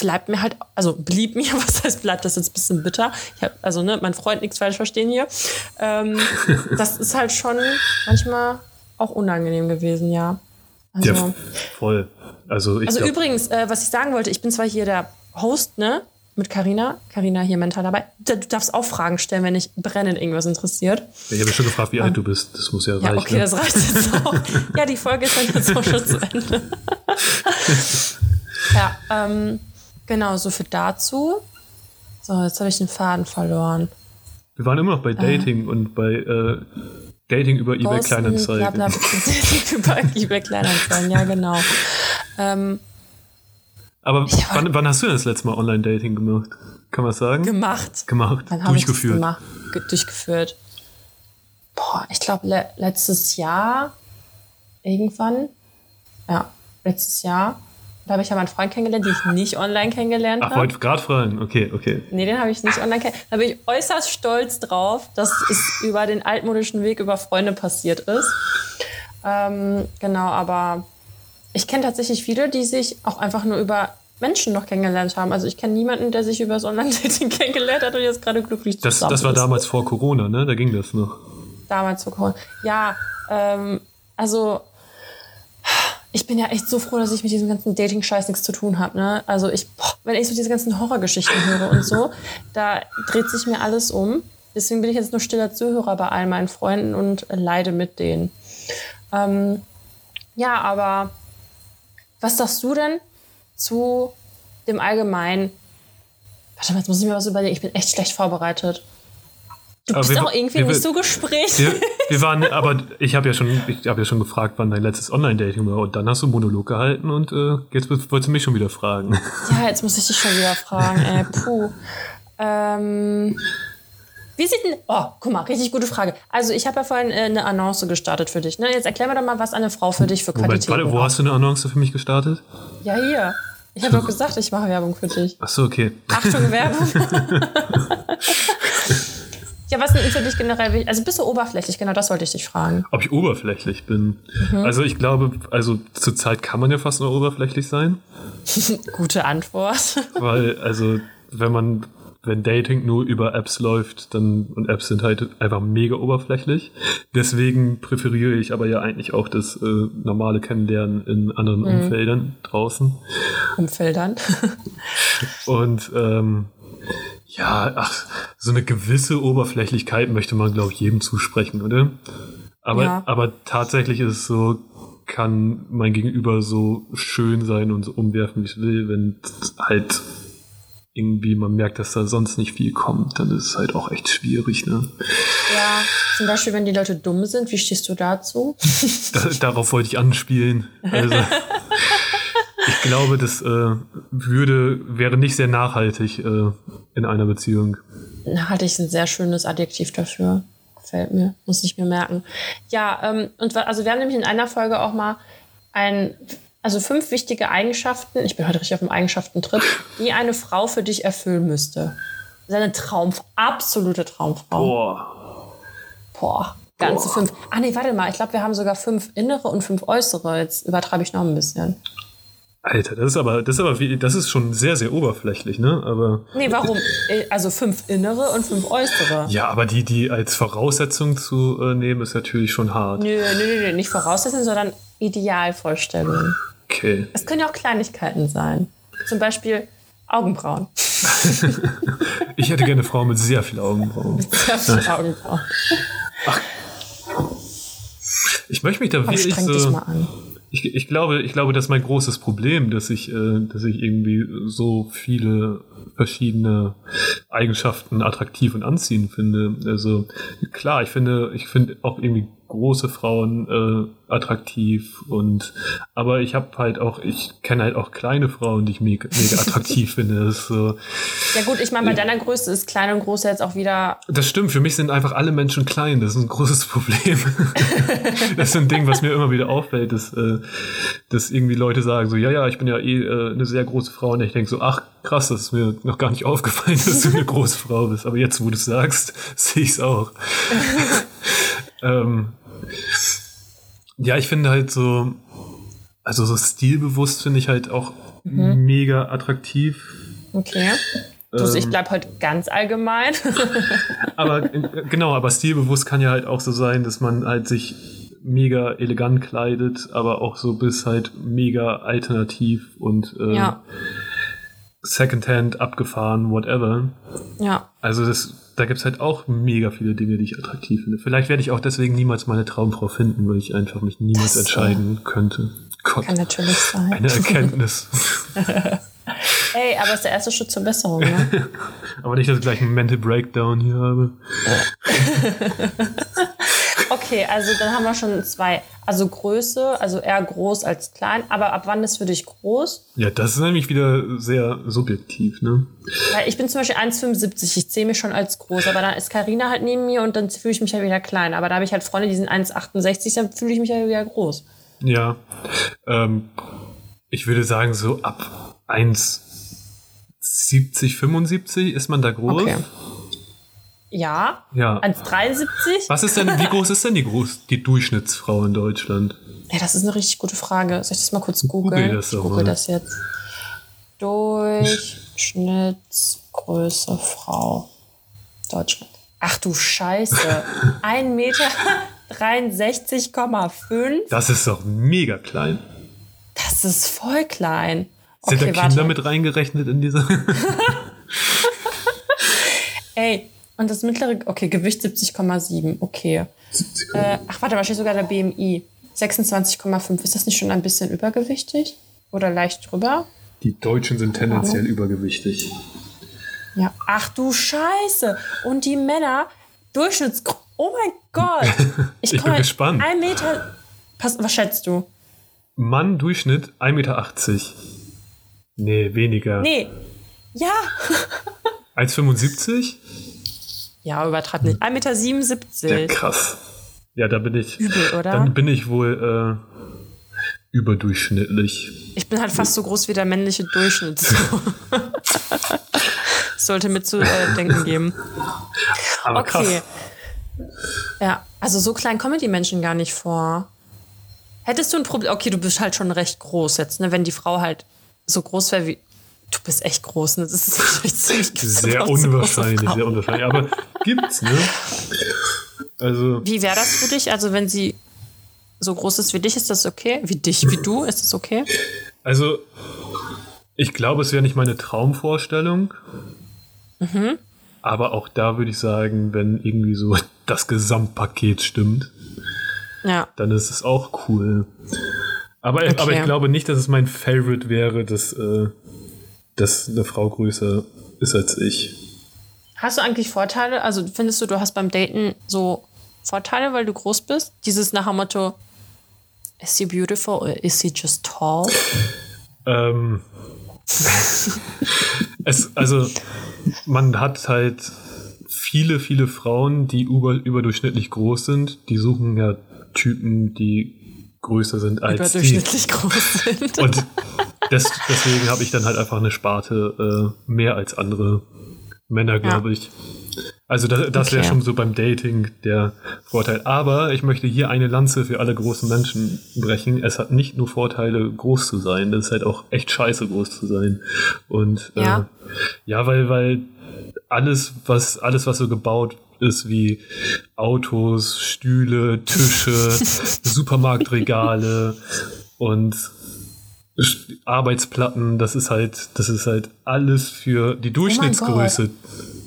bleibt mir halt, also blieb mir, *laughs* was heißt bleibt das jetzt ein bisschen bitter? Hab, also, ne, mein Freund nichts falsch verstehen hier. Ähm, *laughs* das ist halt schon manchmal auch unangenehm gewesen, ja. Also, ja, voll. Also, ich also glaub, übrigens, äh, was ich sagen wollte, ich bin zwar hier der Host, ne, mit Karina. Karina hier mental dabei. Du darfst auch Fragen stellen, wenn dich brennend irgendwas interessiert. Ja, ich habe schon gefragt, wie alt du bist. Das muss ja, ja reichen. Okay, ne? das reicht jetzt auch. ja, die Folge ist dann jetzt auch schon zu Ende. *laughs* ja, ähm, genau, so viel dazu. So, jetzt habe ich den Faden verloren. Wir waren immer noch bei Dating äh. und bei äh, Dating über eBay Kleinanzeigen. Ja, Dating über eBay Kleinanzeigen, ja, genau. *laughs* Ähm, aber wann, wann, hast du denn das letzte Mal Online-Dating gemacht? Kann man sagen? Gemacht. Gemacht. Wann durchgeführt. Gemacht, durchgeführt. Boah, ich glaube le letztes Jahr irgendwann. Ja, letztes Jahr. Da habe ich ja meinen Freund kennengelernt, den ich nicht online kennengelernt habe. Ach, wollte gerade fragen. Okay, okay. Nee, den habe ich nicht online kennengelernt. Da bin ich äußerst stolz drauf, dass es über den altmodischen Weg über Freunde passiert ist. Ähm, genau, aber ich kenne tatsächlich viele, die sich auch einfach nur über Menschen noch kennengelernt haben. Also ich kenne niemanden, der sich über das Online-Dating *laughs* kennengelernt hat und jetzt gerade glücklich das, zusammen Das war ist. damals vor Corona, ne? Da ging das noch. Damals vor Corona. Ja, ähm, also ich bin ja echt so froh, dass ich mit diesem ganzen Dating-Scheiß nichts zu tun habe. Ne? Also ich, boah, wenn ich so diese ganzen Horrorgeschichten höre und so, *laughs* da dreht sich mir alles um. Deswegen bin ich jetzt nur stiller Zuhörer bei all meinen Freunden und leide mit denen. Ähm, ja, aber was sagst du denn zu dem Allgemeinen? Warte mal, jetzt muss ich mir was überlegen. Ich bin echt schlecht vorbereitet. Du aber bist wir, auch irgendwie wir, nicht so gesprächig. Wir, wir, waren, aber ich habe ja schon, ich habe ja schon gefragt, wann dein letztes Online-Dating war und dann hast du einen Monolog gehalten und äh, jetzt wolltest du mich schon wieder fragen. Ja, jetzt muss ich dich schon wieder fragen. Ey, puh. *laughs* Ähm, wie sieht denn. Oh, guck mal, richtig gute Frage. Also, ich habe ja vorhin äh, eine Annonce gestartet für dich. Ne? Jetzt erklär mir doch mal, was eine Frau für dich für Qualität Moment, warte, wo hast du eine Annonce für mich gestartet? Ja, hier. Ich habe doch *laughs* gesagt, ich mache Werbung für dich. Ach so, okay. Achtung, *laughs* Werbung. Ja, was ist für dich generell wichtig? Also bist du oberflächlich? Genau, das wollte ich dich fragen. Ob ich oberflächlich bin? Mhm. Also ich glaube, also zurzeit kann man ja fast nur oberflächlich sein. *laughs* Gute Antwort. Weil, also, wenn man, wenn Dating nur über Apps läuft, dann, und Apps sind halt einfach mega oberflächlich. Deswegen präferiere ich aber ja eigentlich auch das äh, normale Kennenlernen in anderen mhm. Umfeldern draußen. Umfeldern. *laughs* und ähm, ja, ach, so eine gewisse Oberflächlichkeit möchte man, glaube ich, jedem zusprechen, oder? Aber, ja. aber tatsächlich ist es so, kann mein Gegenüber so schön sein und so umwerfen, wie es will, wenn halt irgendwie man merkt, dass da sonst nicht viel kommt, dann ist es halt auch echt schwierig, ne? Ja, zum Beispiel, wenn die Leute dumm sind, wie stehst du dazu? *laughs* da, darauf wollte ich anspielen. Also, *laughs* ich glaube, das äh, würde, wäre nicht sehr nachhaltig äh, in einer Beziehung. Nachhaltig ist ein sehr schönes Adjektiv dafür. Gefällt mir, muss ich mir merken. Ja, ähm, und also wir haben nämlich in einer Folge auch mal ein, also fünf wichtige Eigenschaften, ich bin heute richtig auf dem Eigenschaftentrip, die eine Frau für dich erfüllen müsste. Seine Traum, absolute Traumfrau. Boah. Boah. Ganze Boah. fünf. Ah nee, warte mal, ich glaube, wir haben sogar fünf innere und fünf äußere. Jetzt übertreibe ich noch ein bisschen. Alter, das ist aber, das ist aber, wie, das ist schon sehr, sehr oberflächlich, ne? Aber. Nee, warum? Äh, also fünf innere und fünf äußere. Ja, aber die, die als Voraussetzung zu äh, nehmen, ist natürlich schon hart. Nö, nö, nö, nö, nicht Voraussetzung, sondern Idealvorstellung. Okay. Es können ja auch Kleinigkeiten sein. Zum Beispiel Augenbrauen. *laughs* ich hätte gerne eine Frau mit sehr viel Augenbrauen. Sehr viel Augenbrauen. Ach. Ich möchte mich da Komm, wirklich so. Dich mal an ich, ich glaube, ich glaube, das ist mein großes Problem, dass ich, äh, dass ich irgendwie so viele verschiedene Eigenschaften attraktiv und anziehend finde. Also klar, ich finde, ich finde auch irgendwie große Frauen äh, attraktiv und aber ich habe halt auch, ich kenne halt auch kleine Frauen, die ich mega, mega *laughs* attraktiv finde. Das so, ja gut, ich meine, bei deiner Größe ist klein und groß jetzt auch wieder. Das stimmt, für mich sind einfach alle Menschen klein, das ist ein großes Problem. *laughs* das ist ein Ding, was mir immer wieder auffällt, dass, äh, dass irgendwie Leute sagen so, ja, ja, ich bin ja eh äh, eine sehr große Frau und ich denke so, ach krass, das ist mir noch gar nicht aufgefallen, dass du eine *laughs* große Frau bist, aber jetzt, wo du es sagst, sehe ich es auch. Ähm, ja, ich finde halt so, also so stilbewusst finde ich halt auch mhm. mega attraktiv. Okay. Ähm, ich bleib heute ganz allgemein. *laughs* aber genau, aber stilbewusst kann ja halt auch so sein, dass man halt sich mega elegant kleidet, aber auch so bis halt mega alternativ und äh, ja. Secondhand abgefahren, whatever. Ja. Also das da gibt es halt auch mega viele Dinge, die ich attraktiv finde. Vielleicht werde ich auch deswegen niemals meine Traumfrau finden, weil ich einfach mich niemals das, entscheiden könnte. Gott, kann natürlich sein. Eine Erkenntnis. *laughs* Ey, aber es ist der erste Schritt zur Besserung, ne? *laughs* aber nicht, dass ich gleich einen Mental Breakdown hier habe. *laughs* Okay, also dann haben wir schon zwei. Also Größe, also eher groß als klein. Aber ab wann ist für dich groß? Ja, das ist nämlich wieder sehr subjektiv, ne? Weil ich bin zum Beispiel 1,75. Ich zähle mich schon als groß. Aber dann ist Karina halt neben mir und dann fühle ich mich halt wieder klein. Aber da habe ich halt Freunde, die sind 1,68, dann fühle ich mich halt wieder groß. Ja. Ähm, ich würde sagen, so ab 1,70, 75 ist man da groß. Okay. Ja. Ja. 1,73. Was ist denn, wie groß ist denn die, Groß, die Durchschnittsfrau in Deutschland? Ja, das ist eine richtig gute Frage. Soll ich das mal kurz googeln? Google das ich google das jetzt. Durchschnittsgröße Frau. Deutschland. Ach du Scheiße. *laughs* 1,63,5 Meter. 63,5. Das ist doch mega klein. Das ist voll klein. Sind okay, da Kinder warte. mit reingerechnet in dieser? *laughs* *laughs* Ey, Und das mittlere, okay, Gewicht 70,7, okay. 70, äh, ach, warte, was steht sogar der BMI? 26,5. Ist das nicht schon ein bisschen übergewichtig? Oder leicht drüber? Die Deutschen sind tendenziell Warum? übergewichtig. Ja, ach du Scheiße. Und die Männer, Durchschnitts. Oh mein Gott. *laughs* Ich, ich bin gespannt. Ein Meter. Pass, was schätzt du? Mann, Durchschnitt 1,80 Meter. Nee, weniger. Nee. Ja. 1,75? Ja, übertreib nicht. 1,77 Meter. Ja, krass. Ja, da bin ich. Übel, oder? Dann bin ich wohl äh, überdurchschnittlich. Ich bin halt fast so groß wie der männliche Durchschnitt. *laughs* *laughs* sollte mir zu äh, denken geben. Aber okay. Krass. Ja, also so klein kommen die Menschen gar nicht vor. Hättest du ein Problem? Okay, du bist halt schon recht groß jetzt, ne? Wenn die Frau halt so groß wäre wie Du bist echt groß, ne? Das ist *laughs* ziemlich Sehr unwahrscheinlich, sehr unwahrscheinlich. Aber gibt's, ne? Also. Wie wäre das für dich? Also, wenn sie so groß ist wie dich, ist das okay? Wie dich, wie du, ist das okay? Also, ich glaube, es wäre nicht meine Traumvorstellung. Mhm. Aber auch da würde ich sagen, wenn irgendwie so *laughs* das Gesamtpaket stimmt, ja. dann ist es auch cool. Aber, okay. aber ich glaube nicht, dass es mein Favorite wäre, dass äh, dass eine Frau größer ist als ich. Hast du eigentlich Vorteile? Also findest du, du hast beim Daten so Vorteile, weil du groß bist? Dieses nach dem Motto, is she beautiful or is she just tall? Ähm, *laughs* es, also man hat halt viele, viele Frauen, die über, überdurchschnittlich groß sind. Die suchen ja Typen, die größer sind als überdurchschnittlich die. groß sind. Und des, deswegen habe ich dann halt einfach eine Sparte äh, mehr als andere Männer, glaube ja. ich. Also das, das wäre okay. schon so beim Dating der Vorteil. Aber ich möchte hier eine Lanze für alle großen Menschen brechen. Es hat nicht nur Vorteile, groß zu sein, das ist halt auch echt scheiße, groß zu sein. Und äh, ja, äh, ja weil, weil alles, was, alles, was so gebaut ist wie Autos, Stühle, Tische, *laughs* Supermarktregale und Arbeitsplatten, das ist halt, das ist halt alles für die oh Durchschnittsgröße. oh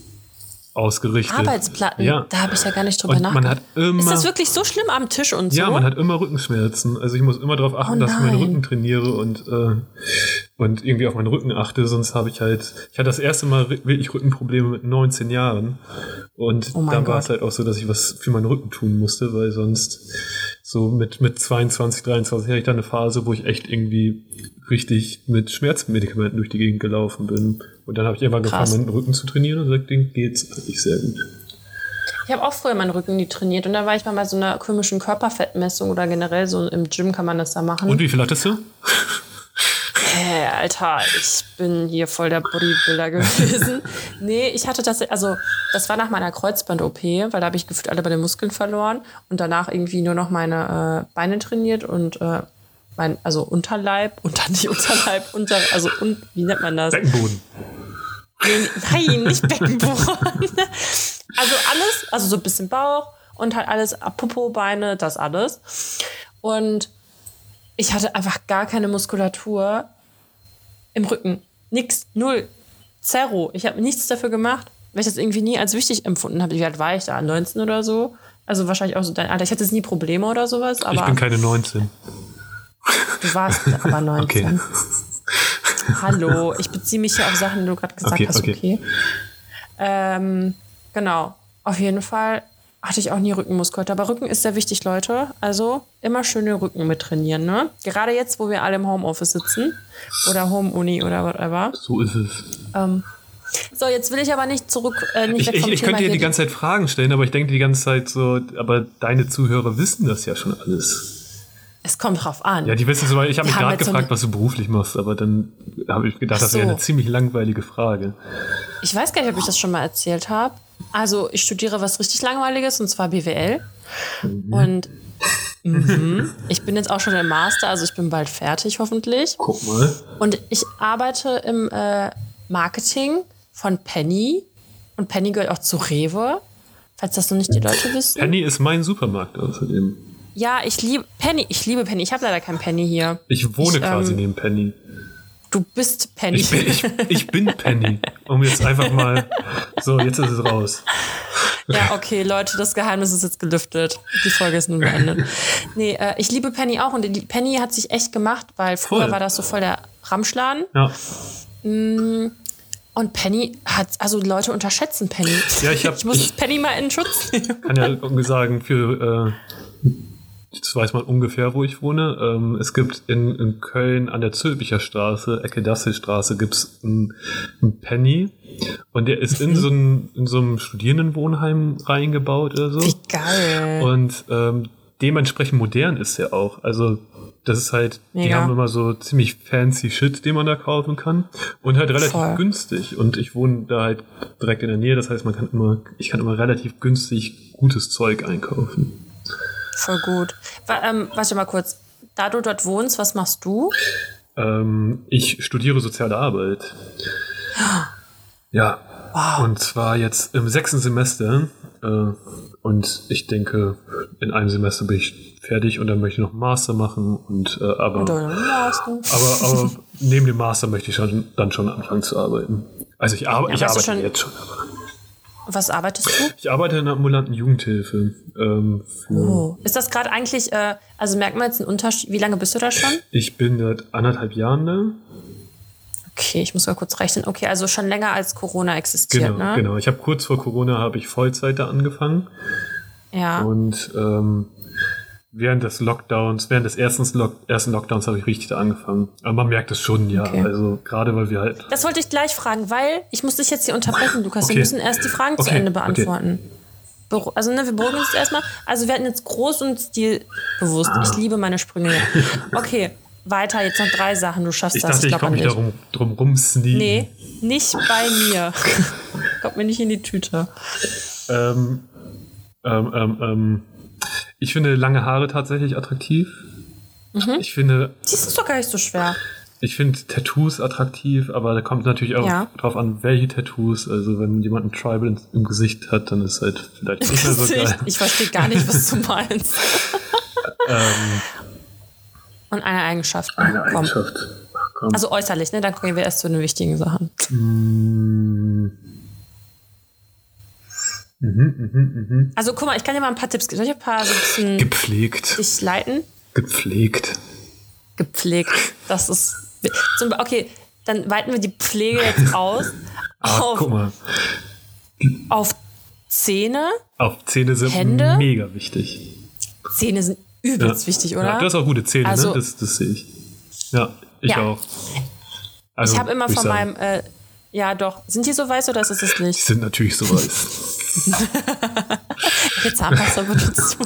ausgerichtet. Arbeitsplatten, ja. da habe ich ja gar nicht drüber nachgedacht. ist das wirklich so schlimm am Tisch und so? Ja, man hat immer Rückenschmerzen. Also ich muss immer darauf achten, oh dass ich meinen Rücken trainiere und, äh, und irgendwie auf meinen Rücken achte, sonst habe ich halt, ich hatte das erste Mal wirklich Rückenprobleme mit 19 Jahren und oh dann war es halt auch so, dass ich was für meinen Rücken tun musste, weil sonst so mit, mit 22, 23 hatte ich dann eine Phase, wo ich echt irgendwie richtig mit Schmerzmedikamenten durch die Gegend gelaufen bin. Und dann habe ich irgendwann Krass. meinen Rücken zu trainieren und seitdem geht's eigentlich sehr gut. Ich habe auch früher meinen Rücken nie trainiert und da war ich mal bei so einer komischen Körperfettmessung oder generell so im Gym kann man das da machen. Und wie viel hattest du? Hey, Alter, ich bin hier voll der Bodybuilder gewesen. *laughs* nee, ich hatte das, also das war nach meiner Kreuzband-OP, weil da habe ich gefühlt alle bei den Muskeln verloren und danach irgendwie nur noch meine äh, Beine trainiert und äh, mein, also Unterleib, unter nicht Unterleib, unter, also un, wie nennt man das? Beckenboden. Nein, nicht Beckenboden. also alles, also so ein bisschen Bauch und halt alles, Popo, Beine, das alles. Und ich hatte einfach gar keine Muskulatur im Rücken. Nix, null, zero. Ich habe nichts dafür gemacht, weil ich das irgendwie nie als wichtig empfunden habe. Wie alt war ich da? 19 oder so? Also wahrscheinlich auch so dein Alter. Ich hatte jetzt nie Probleme oder sowas. Aber ich bin keine 19. Du warst aber 19. *laughs* Okay. Hallo, ich beziehe mich hier auf Sachen, die du gerade gesagt okay, hast. Okay. okay. Ähm, genau. Auf jeden Fall hatte ich auch nie Rückenmuskulatur. Aber Rücken ist sehr wichtig, Leute. Also immer schöne Rücken mit trainieren, ne? Gerade jetzt, wo wir alle im Homeoffice sitzen oder Home-Uni oder whatever. So ist es. Ähm, so, jetzt will ich aber nicht zurück. Äh, nicht ich, ich, ich könnte dir die ganze Zeit Fragen stellen, aber ich denke die ganze Zeit so, aber deine Zuhörer wissen das ja schon alles. Es kommt drauf an. Ja, die wissen so, ich habe mich gerade gefragt, so was du beruflich machst, aber dann habe ich gedacht, so. das wäre eine ziemlich langweilige Frage. Ich weiß gar nicht, ob ich das schon mal erzählt habe. Also, ich studiere was richtig Langweiliges und zwar BWL. Mhm. Und mhm, ich bin jetzt auch schon im Master, also ich bin bald fertig, hoffentlich. Guck mal. Und ich arbeite im äh, Marketing von Penny. Und Penny gehört auch zu Rewe, falls das noch nicht die Leute wissen. Penny ist mein Supermarkt außerdem. Ja, ich liebe Penny. Ich liebe Penny. Ich habe leider kein Penny hier. Ich wohne ich, quasi ähm, neben Penny. Du bist Penny. Ich bin, ich, ich bin Penny. Um jetzt einfach mal. *laughs* So, jetzt ist es raus. Ja, okay, Leute, das Geheimnis ist jetzt gelüftet. Die Folge ist nun beendet. *laughs* Nee, äh, ich liebe Penny auch und die Penny hat sich echt gemacht, weil früher voll. war das so voll der Ramschladen. Ja. Mm, und Penny hat, also Leute unterschätzen Penny. Ja, ich, hab, ich muss ich Penny mal in Schutz nehmen. Kann ja irgendwie sagen, für jetzt weiß man ungefähr, wo ich wohne. Ähm, es gibt in, in Köln an der Zülpicher Straße, Ecke Dasselstraße, gibt's einen, einen Penny. Und der ist in so, einem, in so einem Studierendenwohnheim reingebaut oder so. Wie geil. Und ähm, dementsprechend modern ist er auch. Also das ist halt, Mega. die haben immer so ziemlich fancy Shit, den man da kaufen kann. Und halt relativ Voll. günstig. Und ich wohne da halt direkt in der Nähe. Das heißt, man kann immer, ich kann immer relativ günstig gutes Zeug einkaufen. Voll gut. Ähm, warte mal kurz. Da du dort wohnst, was machst du? Ähm, ich studiere soziale Arbeit. Ja. Wow. Und zwar jetzt im sechsten Semester. Äh, und ich denke, in einem Semester bin ich fertig und dann möchte ich noch einen Master machen. Und, äh, aber, Master. aber, aber neben dem Master möchte ich schon, dann schon anfangen zu arbeiten. Also ich, arbe ja, ich arbeite jetzt schon. Aber was arbeitest du? Ich arbeite in der ambulanten Jugendhilfe. Ähm, oh. Ist das gerade eigentlich, äh, also merkt man jetzt einen Unterschied? Wie lange bist du da schon? Ich bin seit anderthalb Jahren da. Okay, ich muss mal kurz rechnen. Okay, also schon länger als Corona existiert, genau, ne? Genau, ich habe kurz vor Corona habe ich Vollzeit da angefangen. Ja. Und ähm, während des Lockdowns, während des ersten, Lock ersten Lockdowns habe ich richtig da angefangen. Aber man merkt es schon, ja. Okay. Also gerade weil wir halt. Das wollte ich gleich fragen, weil ich muss dich jetzt hier unterbrechen, Lukas. Okay. Wir müssen erst die Fragen okay. zu Ende beantworten. Okay. Also, ne, wir beruhigen uns erstmal. Also, wir hatten jetzt groß und stilbewusst. Ah. Ich liebe meine Sprünge. *laughs* Okay, weiter. Jetzt noch drei Sachen. Du schaffst ich das. Dachte, ich, ich komme nicht darum drum rumsneaken. Nee, nicht bei mir. *laughs* Kommt mir nicht in die Tüte. Ähm, ähm, ähm, ähm. Ich finde lange Haare tatsächlich attraktiv. Mhm. Ich finde. Das ist doch gar nicht so schwer. Ich finde Tattoos attraktiv, aber da kommt natürlich auch ja. drauf an, welche Tattoos. Also wenn jemand ein Tribal im Gesicht hat, dann ist halt vielleicht nicht mehr so *laughs* geil. Ich verstehe gar nicht, was du meinst. *laughs* ähm, Und eine Eigenschaft. Eine Eigenschaft. Komm. Also äußerlich, ne? Dann gehen wir erst zu den wichtigen Sachen. Mm. Mhm, mh, mh. Also guck mal, ich kann dir mal ein paar Tipps geben. Soll ich ein paar so ein bisschen Gepflegt. dich leiten? Gepflegt. Gepflegt. Das ist. Okay, dann weiten wir die Pflege jetzt *laughs* aus. ah, auf, guck mal. Auf Zähne. Auf Zähne sind Hände. mega wichtig. Zähne sind übelst ja. wichtig, oder? Ja, du hast auch gute Zähne, ne? also, ne? Das, das sehe ich. Ja, ich ja. auch. Also, ich habe immer von meinem. Äh, ja, doch. Sind die so weiß oder ist es das nicht? Die sind natürlich so weiß. *laughs* Welche Zahnpasta *laughs* benutzt du?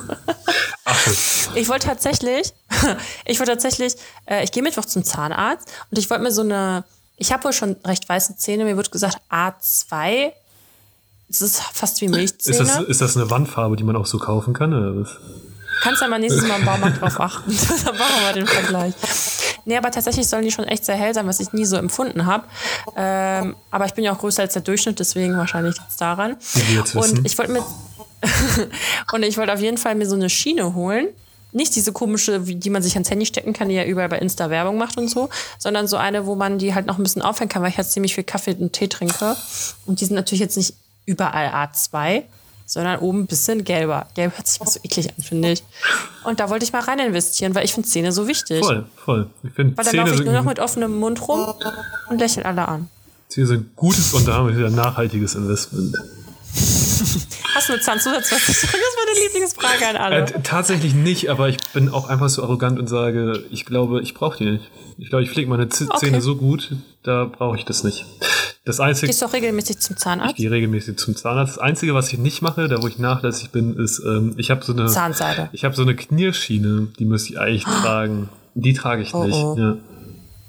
Ich wollte tatsächlich, *laughs* ich wollte tatsächlich, äh, ich gehe Mittwoch zum Zahnarzt und ich wollte mir so eine, ich habe wohl schon recht weiße Zähne, mir wird gesagt A2. Das ist fast wie Milchzähne. Ist das, ist das eine Wandfarbe, die man auch so kaufen kann oder was? Kannst du mal nächstes Mal im Baumarkt drauf achten. *laughs* Dann machen wir den Vergleich. Nee, aber tatsächlich sollen die schon echt sehr hell sein, was ich nie so empfunden habe. Ähm, aber ich bin ja auch größer als der Durchschnitt, deswegen wahrscheinlich jetzt daran. Und ich wollte mir *laughs* und ich wollte auf jeden Fall mir so eine Schiene holen. Nicht diese komische, die man sich ans Handy stecken kann, die ja überall bei Insta Werbung macht und so, sondern so eine, wo man die halt noch ein bisschen aufhängen kann, weil ich jetzt ziemlich viel Kaffee und Tee trinke. Und die sind natürlich jetzt nicht überall A2, sondern oben ein bisschen gelber. Gelb hört sich mal so eklig an, finde ich. Und da wollte ich mal rein investieren, weil ich finde Zähne so wichtig. Voll, voll. Ich finde Weil dann laufe ich nur noch mit offenem Mund rum und lächle alle an. Zähne sind gutes und damit wieder nachhaltiges Investment. Hast du eine Zahnzusatzversicherung? Das ist meine Lieblingsfrage an alle. Äh, tatsächlich nicht, aber ich bin auch einfach so arrogant und sage, ich glaube, ich brauche die nicht. Ich glaube, ich pflege meine Z okay. Zähne so gut, da brauche ich das nicht. Das Einzige, Gehst du auch regelmäßig zum Zahnarzt? Ich gehe regelmäßig zum Zahnarzt. Das Einzige, was ich nicht mache, da wo ich nachlässig bin, ist, ähm, ich habe so eine Zahnseide. Ich habe so eine Knierschiene, die müsste ich eigentlich oh. tragen. Die trage ich oh, nicht. Oh. Ja.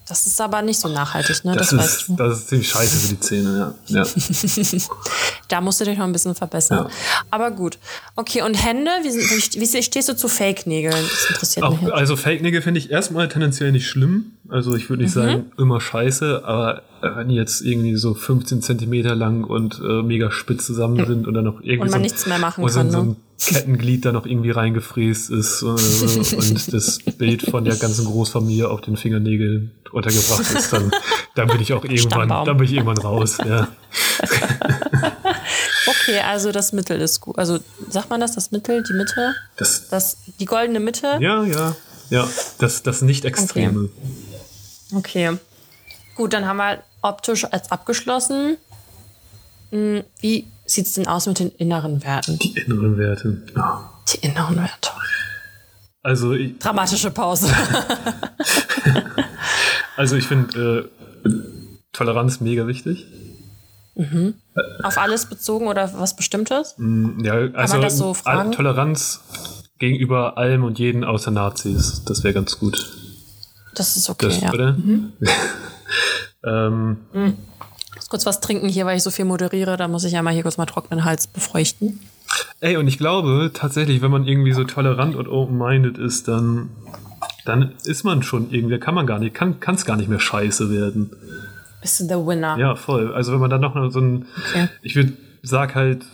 Das ist aber nicht so nachhaltig, ne? Das, das, ist, das ist ziemlich scheiße für die Zähne, ja. ja. *laughs* da musst du dich noch ein bisschen verbessern. Ja. Aber gut. Okay, und Hände? Wie, wie, wie stehst du zu Fake-Nägeln? Das interessiert Auch, mich. Also Fake-Nägel finde ich erstmal tendenziell nicht schlimm. Also ich würde nicht mhm. sagen, immer scheiße, aber wenn die jetzt irgendwie so 15 Zentimeter lang und äh, mega spitz zusammen sind und dann noch irgendwie. Und man so, nichts mehr machen kann. So, ne? Kettenglied da noch irgendwie reingefräst ist äh, und das Bild von der ganzen Großfamilie auf den Fingernägeln untergebracht ist, dann, dann bin ich auch irgendwann, dann bin ich irgendwann raus. Ja. *laughs* okay, also das Mittel ist gut. Also sagt man das, das Mittel, die Mitte? Das, das die goldene Mitte? Ja, ja, ja. Das, das Nicht-Extreme. Okay. okay. Gut, dann haben wir optisch als abgeschlossen. Hm, wie sieht es denn aus mit den inneren Werten? Die inneren Werte. Oh. Die inneren Werte. Also ich, Dramatische Pause. *laughs* also ich finde äh, Toleranz mega wichtig. Mhm. Auf alles bezogen oder was Bestimmtes? Mm, ja, also Kann man das so fragen? Toleranz gegenüber allem und jeden außer Nazis. Das wäre ganz gut. Das ist okay. Das, ja. Oder? Mhm. *laughs* ähm, mhm muss kurz was trinken hier, weil ich so viel moderiere. Da muss ich einmal hier kurz mal trockenen Hals befeuchten. Ey, und ich glaube tatsächlich, wenn man irgendwie so tolerant und open-minded ist, dann, dann ist man schon irgendwie, kann man gar nicht, kann es gar nicht mehr scheiße werden. Bist du der Winner? Ja, voll. Also wenn man dann noch so ein, okay. ich würde sag halt,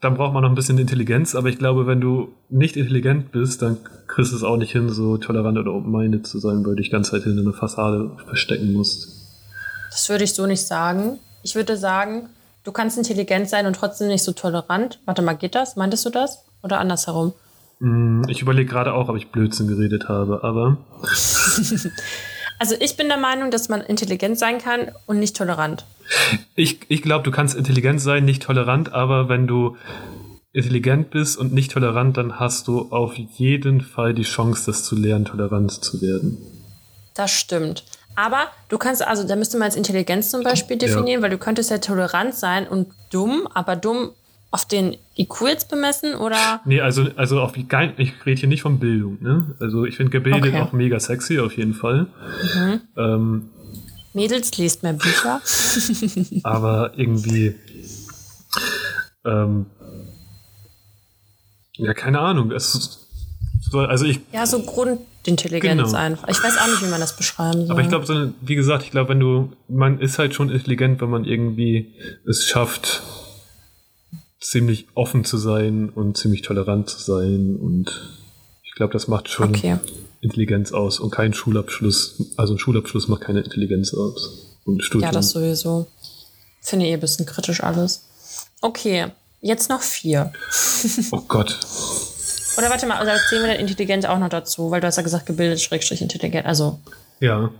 dann braucht man noch ein bisschen Intelligenz, aber ich glaube, wenn du nicht intelligent bist, dann kriegst du es auch nicht hin, so tolerant oder open-minded zu sein, weil du dich ganz Zeit hinter einer Fassade verstecken musst. Das würde ich so nicht sagen. Ich würde sagen, du kannst intelligent sein und trotzdem nicht so tolerant. Warte mal, geht das? Meintest du das? Oder andersherum? Mm, ich überlege gerade auch, ob ich Blödsinn geredet habe, aber. *laughs* also ich bin der Meinung, dass man intelligent sein kann und nicht tolerant. Ich, ich glaube, du kannst intelligent sein, nicht tolerant, aber wenn du intelligent bist und nicht tolerant, dann hast du auf jeden Fall die Chance, das zu lernen, tolerant zu werden. Das stimmt. Aber du kannst, also da müsste man als Intelligenz zum Beispiel definieren, ja. weil du könntest ja tolerant sein und dumm, aber dumm auf den IQ jetzt bemessen oder? Nee, also, also auf ich rede hier nicht von Bildung, ne? Also ich finde gebildet okay. auch mega sexy auf jeden Fall. Mhm. Ähm, Mädels, liest mehr Bücher. *laughs* aber irgendwie, ähm, ja, keine Ahnung. Es, also ich, ja, so Grund, Intelligenz genau. einfach. Ich weiß auch nicht, wie man das beschreiben soll. Aber ich glaube, so, wie gesagt, ich glaube, wenn du, man ist halt schon intelligent, wenn man irgendwie es schafft, ziemlich offen zu sein und ziemlich tolerant zu sein und ich glaube, das macht schon okay. Intelligenz aus und kein Schulabschluss, also ein Schulabschluss macht keine Intelligenz aus. Und Studium. Ja, das sowieso. Finde ich ein bisschen kritisch alles. Okay, jetzt noch vier. oh Gott. Oder warte mal, also zählen wir dann intelligent auch noch dazu, weil du hast ja gesagt, gebildet, schrägstrich intelligent. Also. Ja.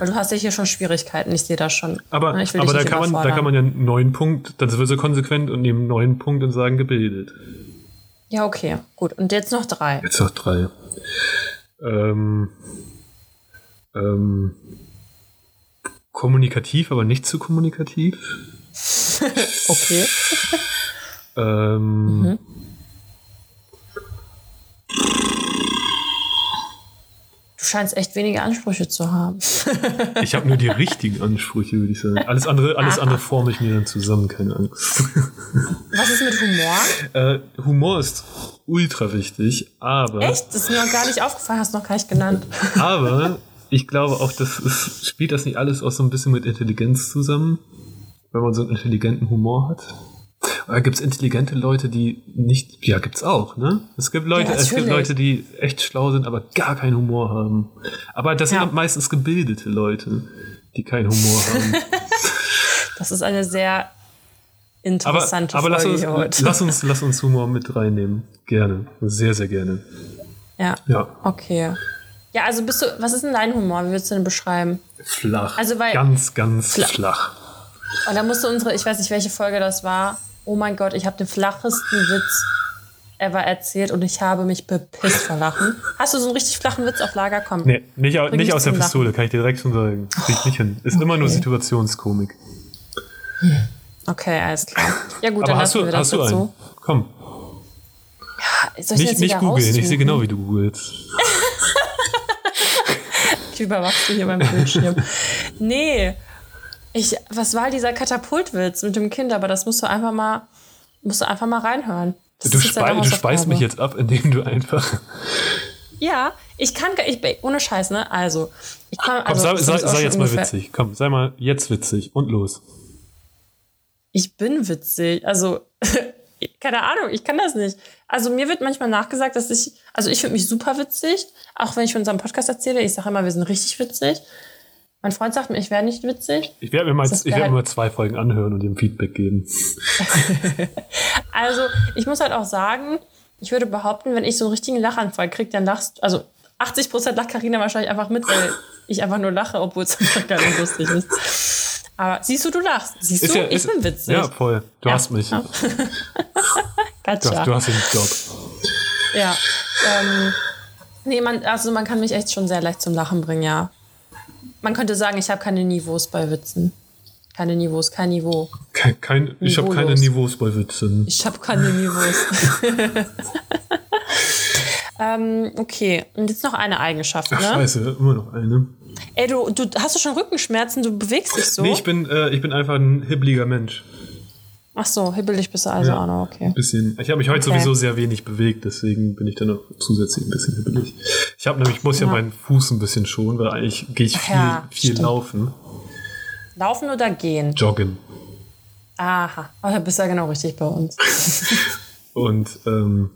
Weil du hast ja hier schon Schwierigkeiten, ich sehe das schon. Aber, aber da, kann man, da kann man ja einen neuen Punkt, dann wird so konsequent und nehmen einen neuen Punkt und sagen gebildet. Ja, okay, gut. Und jetzt noch drei. Jetzt noch drei. Ähm, ähm, kommunikativ, aber nicht zu kommunikativ. *laughs* okay. ähm, mhm. Scheinst echt wenige Ansprüche zu haben. *laughs* ich habe nur die richtigen Ansprüche, würde ich sagen. Alles andere, alles andere forme ich mir dann zusammen, keine Angst. Was ist mit Humor? Äh, Humor ist ultra wichtig, aber. Echt? Das ist mir noch gar nicht aufgefallen, hast du noch gar nicht genannt. aber ich glaube auch, das ist, spielt das nicht alles auch so ein bisschen mit Intelligenz zusammen, wenn man so einen intelligenten Humor hat. Oder gibt es intelligente Leute, die nicht. Ja, gibt's auch, ne? Es gibt Leute, ja, es gibt Leute, die echt schlau sind, aber gar keinen Humor haben. Aber das ja. sind meistens gebildete Leute, die keinen Humor haben. *laughs* *laughs* das ist eine sehr interessante aber, aber Folge lass uns, lass uns, lass uns Humor mit reinnehmen. Gerne. Sehr, sehr gerne. Ja. Ja. Okay. Ja, also bist du, was ist denn dein Humor? Wie würdest du denn beschreiben? Flach. Also weil, ganz, ganz flach. flach. Und da musst du unsere, ich weiß nicht, welche Folge das war, oh mein Gott, ich habe den flachesten Witz ever erzählt und ich habe mich bepisst vor Lachen. Hast du so einen richtig flachen Witz auf Lager? Komm. Nee, nicht, nicht aus der Pistole, Lachen. kann ich dir direkt schon sagen. Krieg ich nicht hin. Ist okay. immer nur Situationskomik. Okay, alles klar. Ja gut, Aber dann hast du, wir das hast du einen? so. Komm. Ja, soll ich nicht nicht googeln, ich sehe genau, wie du googelst. *laughs* ich überwachst du hier beim Bildschirm. nee, ich, was war dieser Katapultwitz mit dem Kind? Aber das musst du einfach mal, musst du einfach mal reinhören. Das du, spei du speist mich jetzt ab, indem du einfach. Ja, ich kann, ich, ohne Scheiß, ne? Also, ich kann, also, Komm, sei, sei, sei jetzt mal witzig. Komm, sei mal jetzt witzig und los. Ich bin witzig. Also, *laughs* keine Ahnung, ich kann das nicht. Also mir wird manchmal nachgesagt, dass ich, also ich finde mich super witzig, auch wenn ich von unserem Podcast erzähle. Ich sage immer, wir sind richtig witzig. Mein Freund sagt mir, ich wäre nicht witzig. Ich werde mir mal, ich werd mal zwei Folgen anhören und ihm Feedback geben. *laughs* also ich muss halt auch sagen, ich würde behaupten, wenn ich so einen richtigen Lachanfall kriege, dann lachst, also 80 Prozent lacht Karina wahrscheinlich einfach mit, weil ich einfach nur lache, obwohl es *laughs* einfach gar nicht lustig ist. Aber siehst du, du lachst. Siehst ist du, ja, ich ist, bin witzig. Ja, voll. Du ja. hast mich. Ja. *laughs* du, hast, du hast den Job. Ja. Ähm, nee, man, also man kann mich echt schon sehr leicht zum Lachen bringen, ja. Man könnte sagen, ich habe keine Niveaus bei Witzen. Keine Niveaus, kein Niveau. Kein, kein, ich habe keine Niveaus bei Witzen. Ich habe keine Niveaus. *laughs* ähm, okay, und jetzt noch eine Eigenschaft, Ach, ne? scheiße, immer noch eine. Ey, du, du hast du schon Rückenschmerzen? Du bewegst dich so? Nee, ich bin, äh, ich bin einfach ein hibbeliger Mensch. Ach so, hibbelig bist du also ja, auch noch, okay. Ein bisschen. Ich habe mich heute okay. sowieso sehr wenig bewegt, deswegen bin ich dann noch zusätzlich ein bisschen hibbelig. Ich habe nämlich, muss ja. ja. meinen Fuß ein bisschen schonen, weil eigentlich gehe ich viel, ja, viel laufen. Laufen oder gehen? Joggen. Aha, aber da bist du ja genau richtig bei uns. *laughs* Und ähm,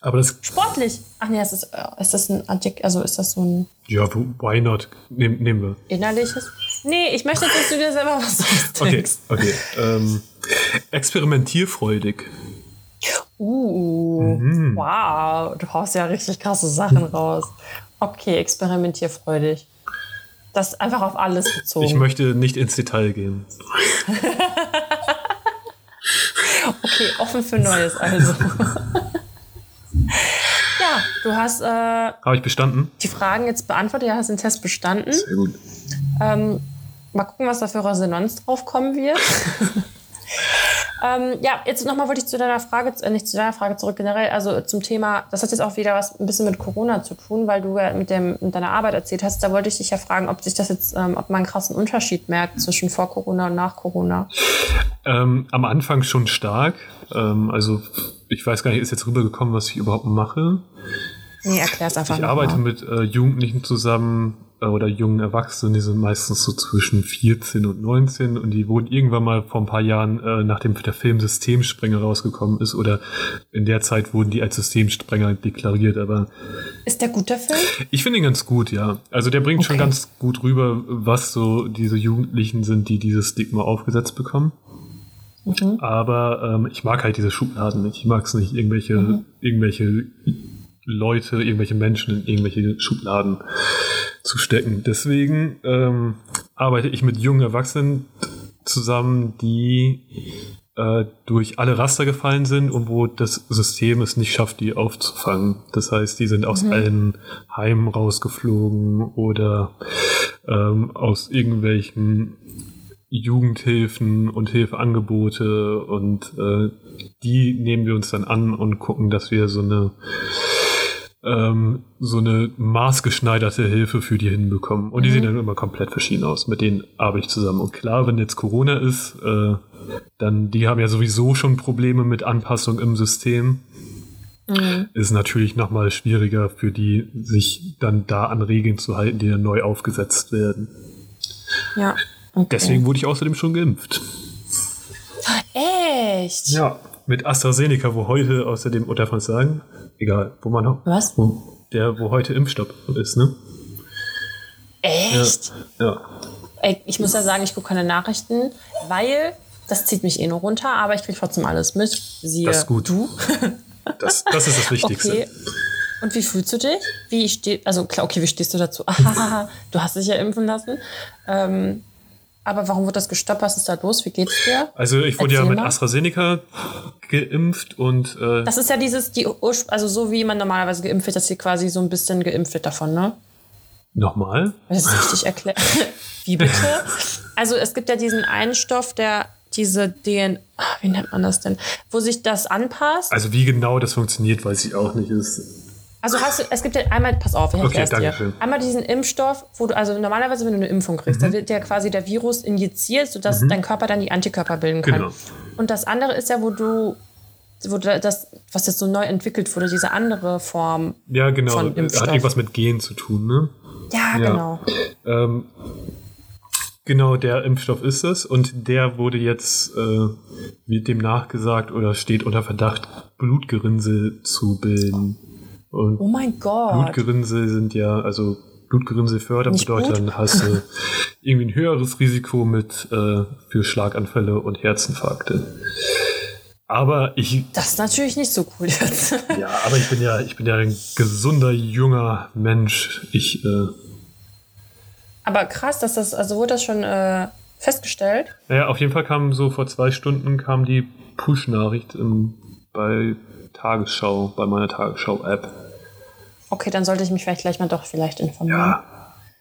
aber das. Sportlich. Ach nee, ist das, äh, ist das ein Adjekt, also ist das so ein. Ja, why not? Nehm, nehmen wir. Innerliches? Nee, ich möchte, dass du dir selber was ausdenkst. Okay, okay. Ähm, experimentierfreudig. Uh, mhm. wow, du haust ja richtig krasse Sachen *laughs* raus. Okay, experimentierfreudig. Das einfach auf alles bezogen. Ich möchte nicht ins Detail gehen. *laughs* okay, offen für Neues also. *laughs* ja, du hast. Äh, Habe ich bestanden? Die Fragen jetzt beantwortet, ja, hast den Test bestanden. Sehr gut. Ähm, mal gucken, was da für Resonanz drauf kommen wird. *laughs* Ähm, ja, jetzt nochmal wollte ich zu deiner Frage, äh, nicht zu deiner Frage zurück, generell, also zum Thema, das hat jetzt auch wieder was ein bisschen mit Corona zu tun, weil du ja mit, dem, mit deiner Arbeit erzählt hast. Da wollte ich dich ja fragen, ob sich das jetzt, ähm, ob man einen krassen Unterschied merkt zwischen vor Corona und nach Corona. Ähm, am Anfang schon stark. Ähm, also ich weiß gar nicht, ist jetzt rübergekommen, was ich überhaupt mache. Nee, erklär's einfach Ich arbeite mal. mit äh, Jugendlichen zusammen, oder jungen Erwachsenen, die sind meistens so zwischen 14 und 19 und die wurden irgendwann mal vor ein paar Jahren, äh, nachdem der Film Systemsprenger rausgekommen ist oder in der Zeit wurden die als Systemsprenger deklariert, aber ist der gut der Film? Ich finde ihn ganz gut, ja. Also der bringt okay. schon ganz gut rüber, was so diese Jugendlichen sind, die dieses Stigma aufgesetzt bekommen. Mhm. Aber ähm, ich mag halt diese Schubladen nicht. Ich mag es nicht, irgendwelche, mhm. irgendwelche Leute, irgendwelche Menschen in irgendwelche Schubladen zu stecken. Deswegen ähm, arbeite ich mit jungen Erwachsenen zusammen, die äh, durch alle Raster gefallen sind und wo das System es nicht schafft, die aufzufangen. Das heißt, die sind aus mhm. allen Heimen rausgeflogen oder ähm, aus irgendwelchen Jugendhilfen und Hilfeangebote und äh, die nehmen wir uns dann an und gucken, dass wir so eine ähm, so eine maßgeschneiderte Hilfe für die hinbekommen. Und die mhm. sehen dann immer komplett verschieden aus. Mit denen arbeite ich zusammen. Und klar, wenn jetzt Corona ist, äh, dann die haben ja sowieso schon Probleme mit Anpassung im System. Mhm. Ist natürlich nochmal schwieriger für die, sich dann da an Regeln zu halten, die dann neu aufgesetzt werden. Ja. Okay. Deswegen wurde ich außerdem schon geimpft. Echt? Ja, mit AstraZeneca, wo heute außerdem, oder man sagen? Egal, wo man noch. Was? Wo, der, wo heute Impfstopp ist, ne? Echt? Ja. ja. Ey, ich muss ja sagen, ich gucke keine Nachrichten, weil das zieht mich eh nur runter, aber ich kriege trotzdem alles mit. Siehe das ist gut. du. das, das ist das *laughs* Wichtigste. Okay. Und wie fühlst du dich? Wie steht, also klar, okay, wie stehst du dazu? *laughs* du hast dich ja impfen lassen. Ähm, aber warum wird das gestoppt? Was ist da los? Wie geht's dir? Also ich wurde Erzähl ja mit mal. AstraZeneca geimpft und äh das ist ja dieses, die also so wie man normalerweise geimpft wird, dass sie quasi so ein bisschen geimpft wird davon, ne? Nochmal? Das ist richtig erklärt. *laughs* wie bitte? Also es gibt ja diesen einen Stoff, der diese DNA, wie nennt man das denn, wo sich das anpasst. Also wie genau das funktioniert, weiß ich auch nicht. Ist also hast du, es gibt ja einmal, pass auf, ich okay, dir. Schön. Einmal diesen Impfstoff, wo du, also normalerweise, wenn du eine Impfung kriegst, mhm. da wird ja quasi der Virus injiziert, sodass mhm. dein Körper dann die Antikörper bilden kann. Genau. Und das andere ist ja, wo du, wo das, was jetzt so neu entwickelt wurde, diese andere Form. Ja, genau. Von Impfstoff. Hat irgendwas mit Gen zu tun, ne? Ja, ja. genau. Ähm, Genau, der Impfstoff ist es und der wurde jetzt, äh, wird dem nachgesagt oder steht unter Verdacht, Blutgerinnsel zu bilden. Und oh mein Gott. Blutgerinnsel sind ja, also Blutgerinnsel fördern bedeutet, dann hast du *laughs* irgendwie ein höheres Risiko mit äh, für Schlaganfälle und Herzinfarkte. Aber ich. Das ist natürlich nicht so cool jetzt. *laughs* ja, aber ich bin ja, ich bin ja ein gesunder, junger Mensch. Ich. Äh, aber krass, dass das, also wurde das schon äh, festgestellt? Naja, auf jeden Fall kam so vor zwei Stunden kam die Push-Nachricht bei Tagesschau, bei meiner Tagesschau-App. Okay, dann sollte ich mich vielleicht gleich mal doch vielleicht informieren. Ja,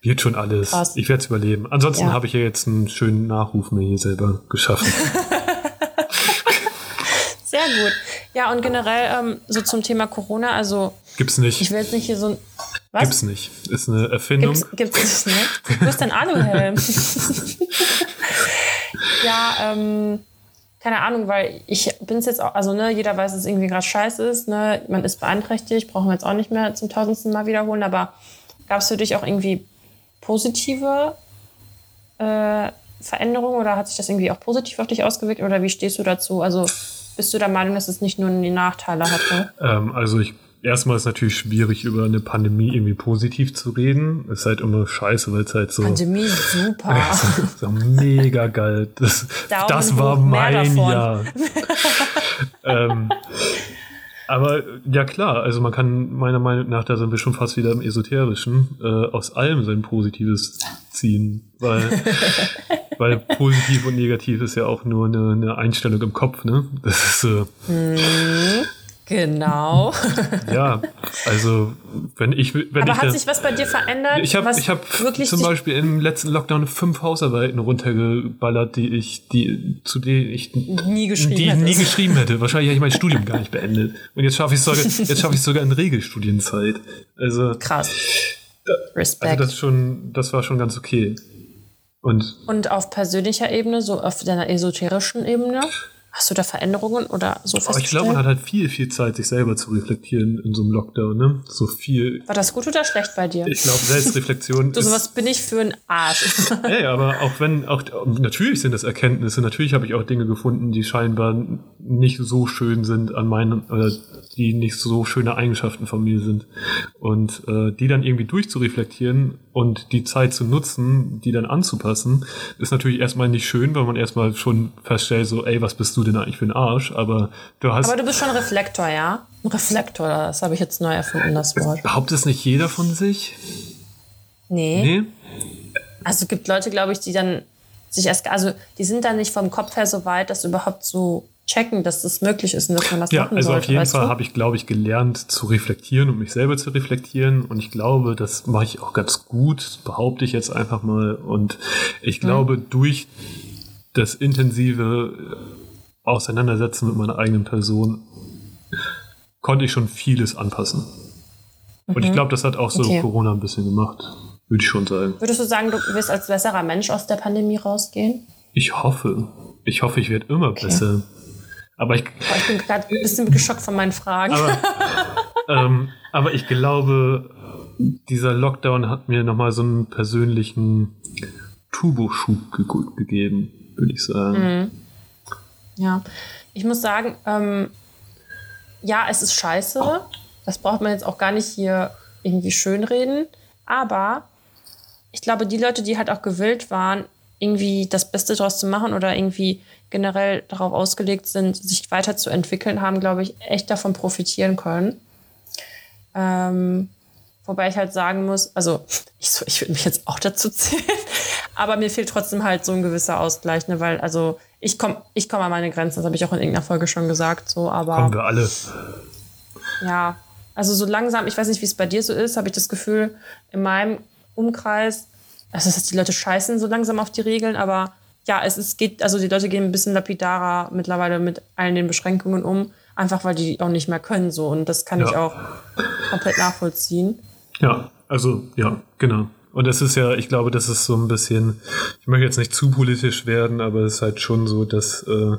wird schon alles. Krass. Ich werde es überleben. Ansonsten ja. habe ich ja jetzt einen schönen Nachruf mir hier selber geschaffen. *laughs* Sehr gut. Ja, und generell ähm, so zum Thema Corona, also. Gibt's nicht. Ich will jetzt nicht hier so ein. Was? Gibt's nicht. Ist eine Erfindung. Gibt's, gibt's nicht, ne? Wo ist dein Aluhelm? *laughs* *laughs* ja, ähm, keine Ahnung, weil ich bin es jetzt auch, also ne, jeder weiß, dass es irgendwie gerade scheiße ist, ne, man ist beeinträchtigt, brauchen wir jetzt auch nicht mehr zum tausendsten Mal wiederholen, aber gab es für dich auch irgendwie positive äh, Veränderungen oder hat sich das irgendwie auch positiv auf dich ausgewirkt oder wie stehst du dazu? Also bist du der Meinung, dass es nicht nur die Nachteile hatte? Ähm, also ich erstmal ist es natürlich schwierig, über eine Pandemie irgendwie positiv zu reden. Ist halt immer scheiße, weil es halt so. Pandemie super. *laughs* Ja, so, so mega geil. Das, das war mein Jahr. *laughs* ähm, aber ja klar, also man kann meiner Meinung nach, da sind wir schon fast wieder im Esoterischen, äh, aus allem sein Positives ziehen. Weil, *laughs* weil positiv und negativ ist ja auch nur eine, eine Einstellung im Kopf, ne? Das ist äh. Genau. *laughs* ja, also wenn ich wenn Aber ich hat das, sich was bei dir verändert? Ich habe hab zum Beispiel im letzten Lockdown fünf Hausarbeiten runtergeballert, die ich die zu denen ich nie geschrieben, die nie geschrieben hätte. Wahrscheinlich hätte ich mein Studium gar nicht beendet. Und jetzt schaffe ich sogar *laughs* jetzt schaffe ich sogar in Regelstudienzeit. Also krass. Respekt. Also das schon das war schon ganz okay. Und, und auf persönlicher Ebene, so auf deiner esoterischen Ebene? Hast du da Veränderungen oder so Aber ich glaube, man hat halt viel, viel Zeit, sich selber zu reflektieren in so einem Lockdown, ne? So viel. War das gut oder schlecht bei dir? Ich glaube, Selbstreflexion. du, sowas bin ich für ein Arsch. *laughs* Ey, aber auch wenn, auch, natürlich sind das Erkenntnisse, natürlich habe ich auch Dinge gefunden, die scheinbar nicht so schön sind an meinen, oder die nicht so schöne Eigenschaften von mir sind. Und äh, die dann irgendwie durchzureflektieren und die Zeit zu nutzen, die dann anzupassen, ist natürlich erstmal nicht schön, weil man erstmal schon feststellt, so, ey, was bist du denn eigentlich für ein Arsch? Aber du hast. Aber du bist schon Reflektor, ja? Ein Reflektor, das habe ich jetzt neu erfunden, das Wort. Behauptet es nicht jeder von sich? Nee. Nee? Also es gibt Leute, glaube ich, die dann sich erst, also die sind dann nicht vom Kopf her so weit, dass überhaupt so checken, dass das möglich ist und dass man das ja, machen also sollte. auf jeden Fall habe ich, glaube ich, gelernt zu reflektieren und mich selber zu reflektieren. Und ich glaube, das mache ich auch ganz gut, behaupte ich jetzt einfach mal. Und ich glaube, mhm. durch das intensive Auseinandersetzen mit meiner eigenen Person konnte ich schon vieles anpassen. Mhm. Und ich mhm. glaube, das hat auch so okay. Corona ein bisschen gemacht, würde ich schon sagen. Würdest du sagen, du wirst als besserer Mensch aus der Pandemie rausgehen? Ich hoffe. Ich hoffe, ich werde immer okay. besser. Aber ich, oh, ich bin gerade ein bisschen geschockt von meinen Fragen. Aber, *laughs* ähm, aber ich glaube, dieser Lockdown hat mir nochmal so einen persönlichen Turboschub ge gegeben, würde ich sagen. Mhm. Ja, ich muss sagen, ähm, ja, es ist scheiße. Das braucht man jetzt auch gar nicht hier irgendwie schönreden. Aber ich glaube, die Leute, die halt auch gewillt waren, irgendwie das Beste daraus zu machen oder irgendwie generell darauf ausgelegt sind, sich weiterzuentwickeln, haben, glaube ich, echt davon profitieren können. Ähm, wobei ich halt sagen muss, also ich, so, ich würde mich jetzt auch dazu zählen, *laughs* aber mir fehlt trotzdem halt so ein gewisser Ausgleich, ne, weil also ich komme ich komm an meine Grenzen, das habe ich auch in irgendeiner Folge schon gesagt, so, aber. Kommen wir alle. Ja, also so langsam, ich weiß nicht, wie es bei dir so ist, habe ich das Gefühl, in meinem Umkreis also das heißt, die Leute scheißen so langsam auf die Regeln, aber ja, es, es geht, also die Leute gehen ein bisschen lapidarer mittlerweile mit allen den Beschränkungen um, einfach weil die auch nicht mehr können so und das kann ja. ich auch komplett nachvollziehen. Ja, also ja, genau. Und das ist ja, ich glaube, das ist so ein bisschen, ich möchte jetzt nicht zu politisch werden, aber es ist halt schon so, dass, äh,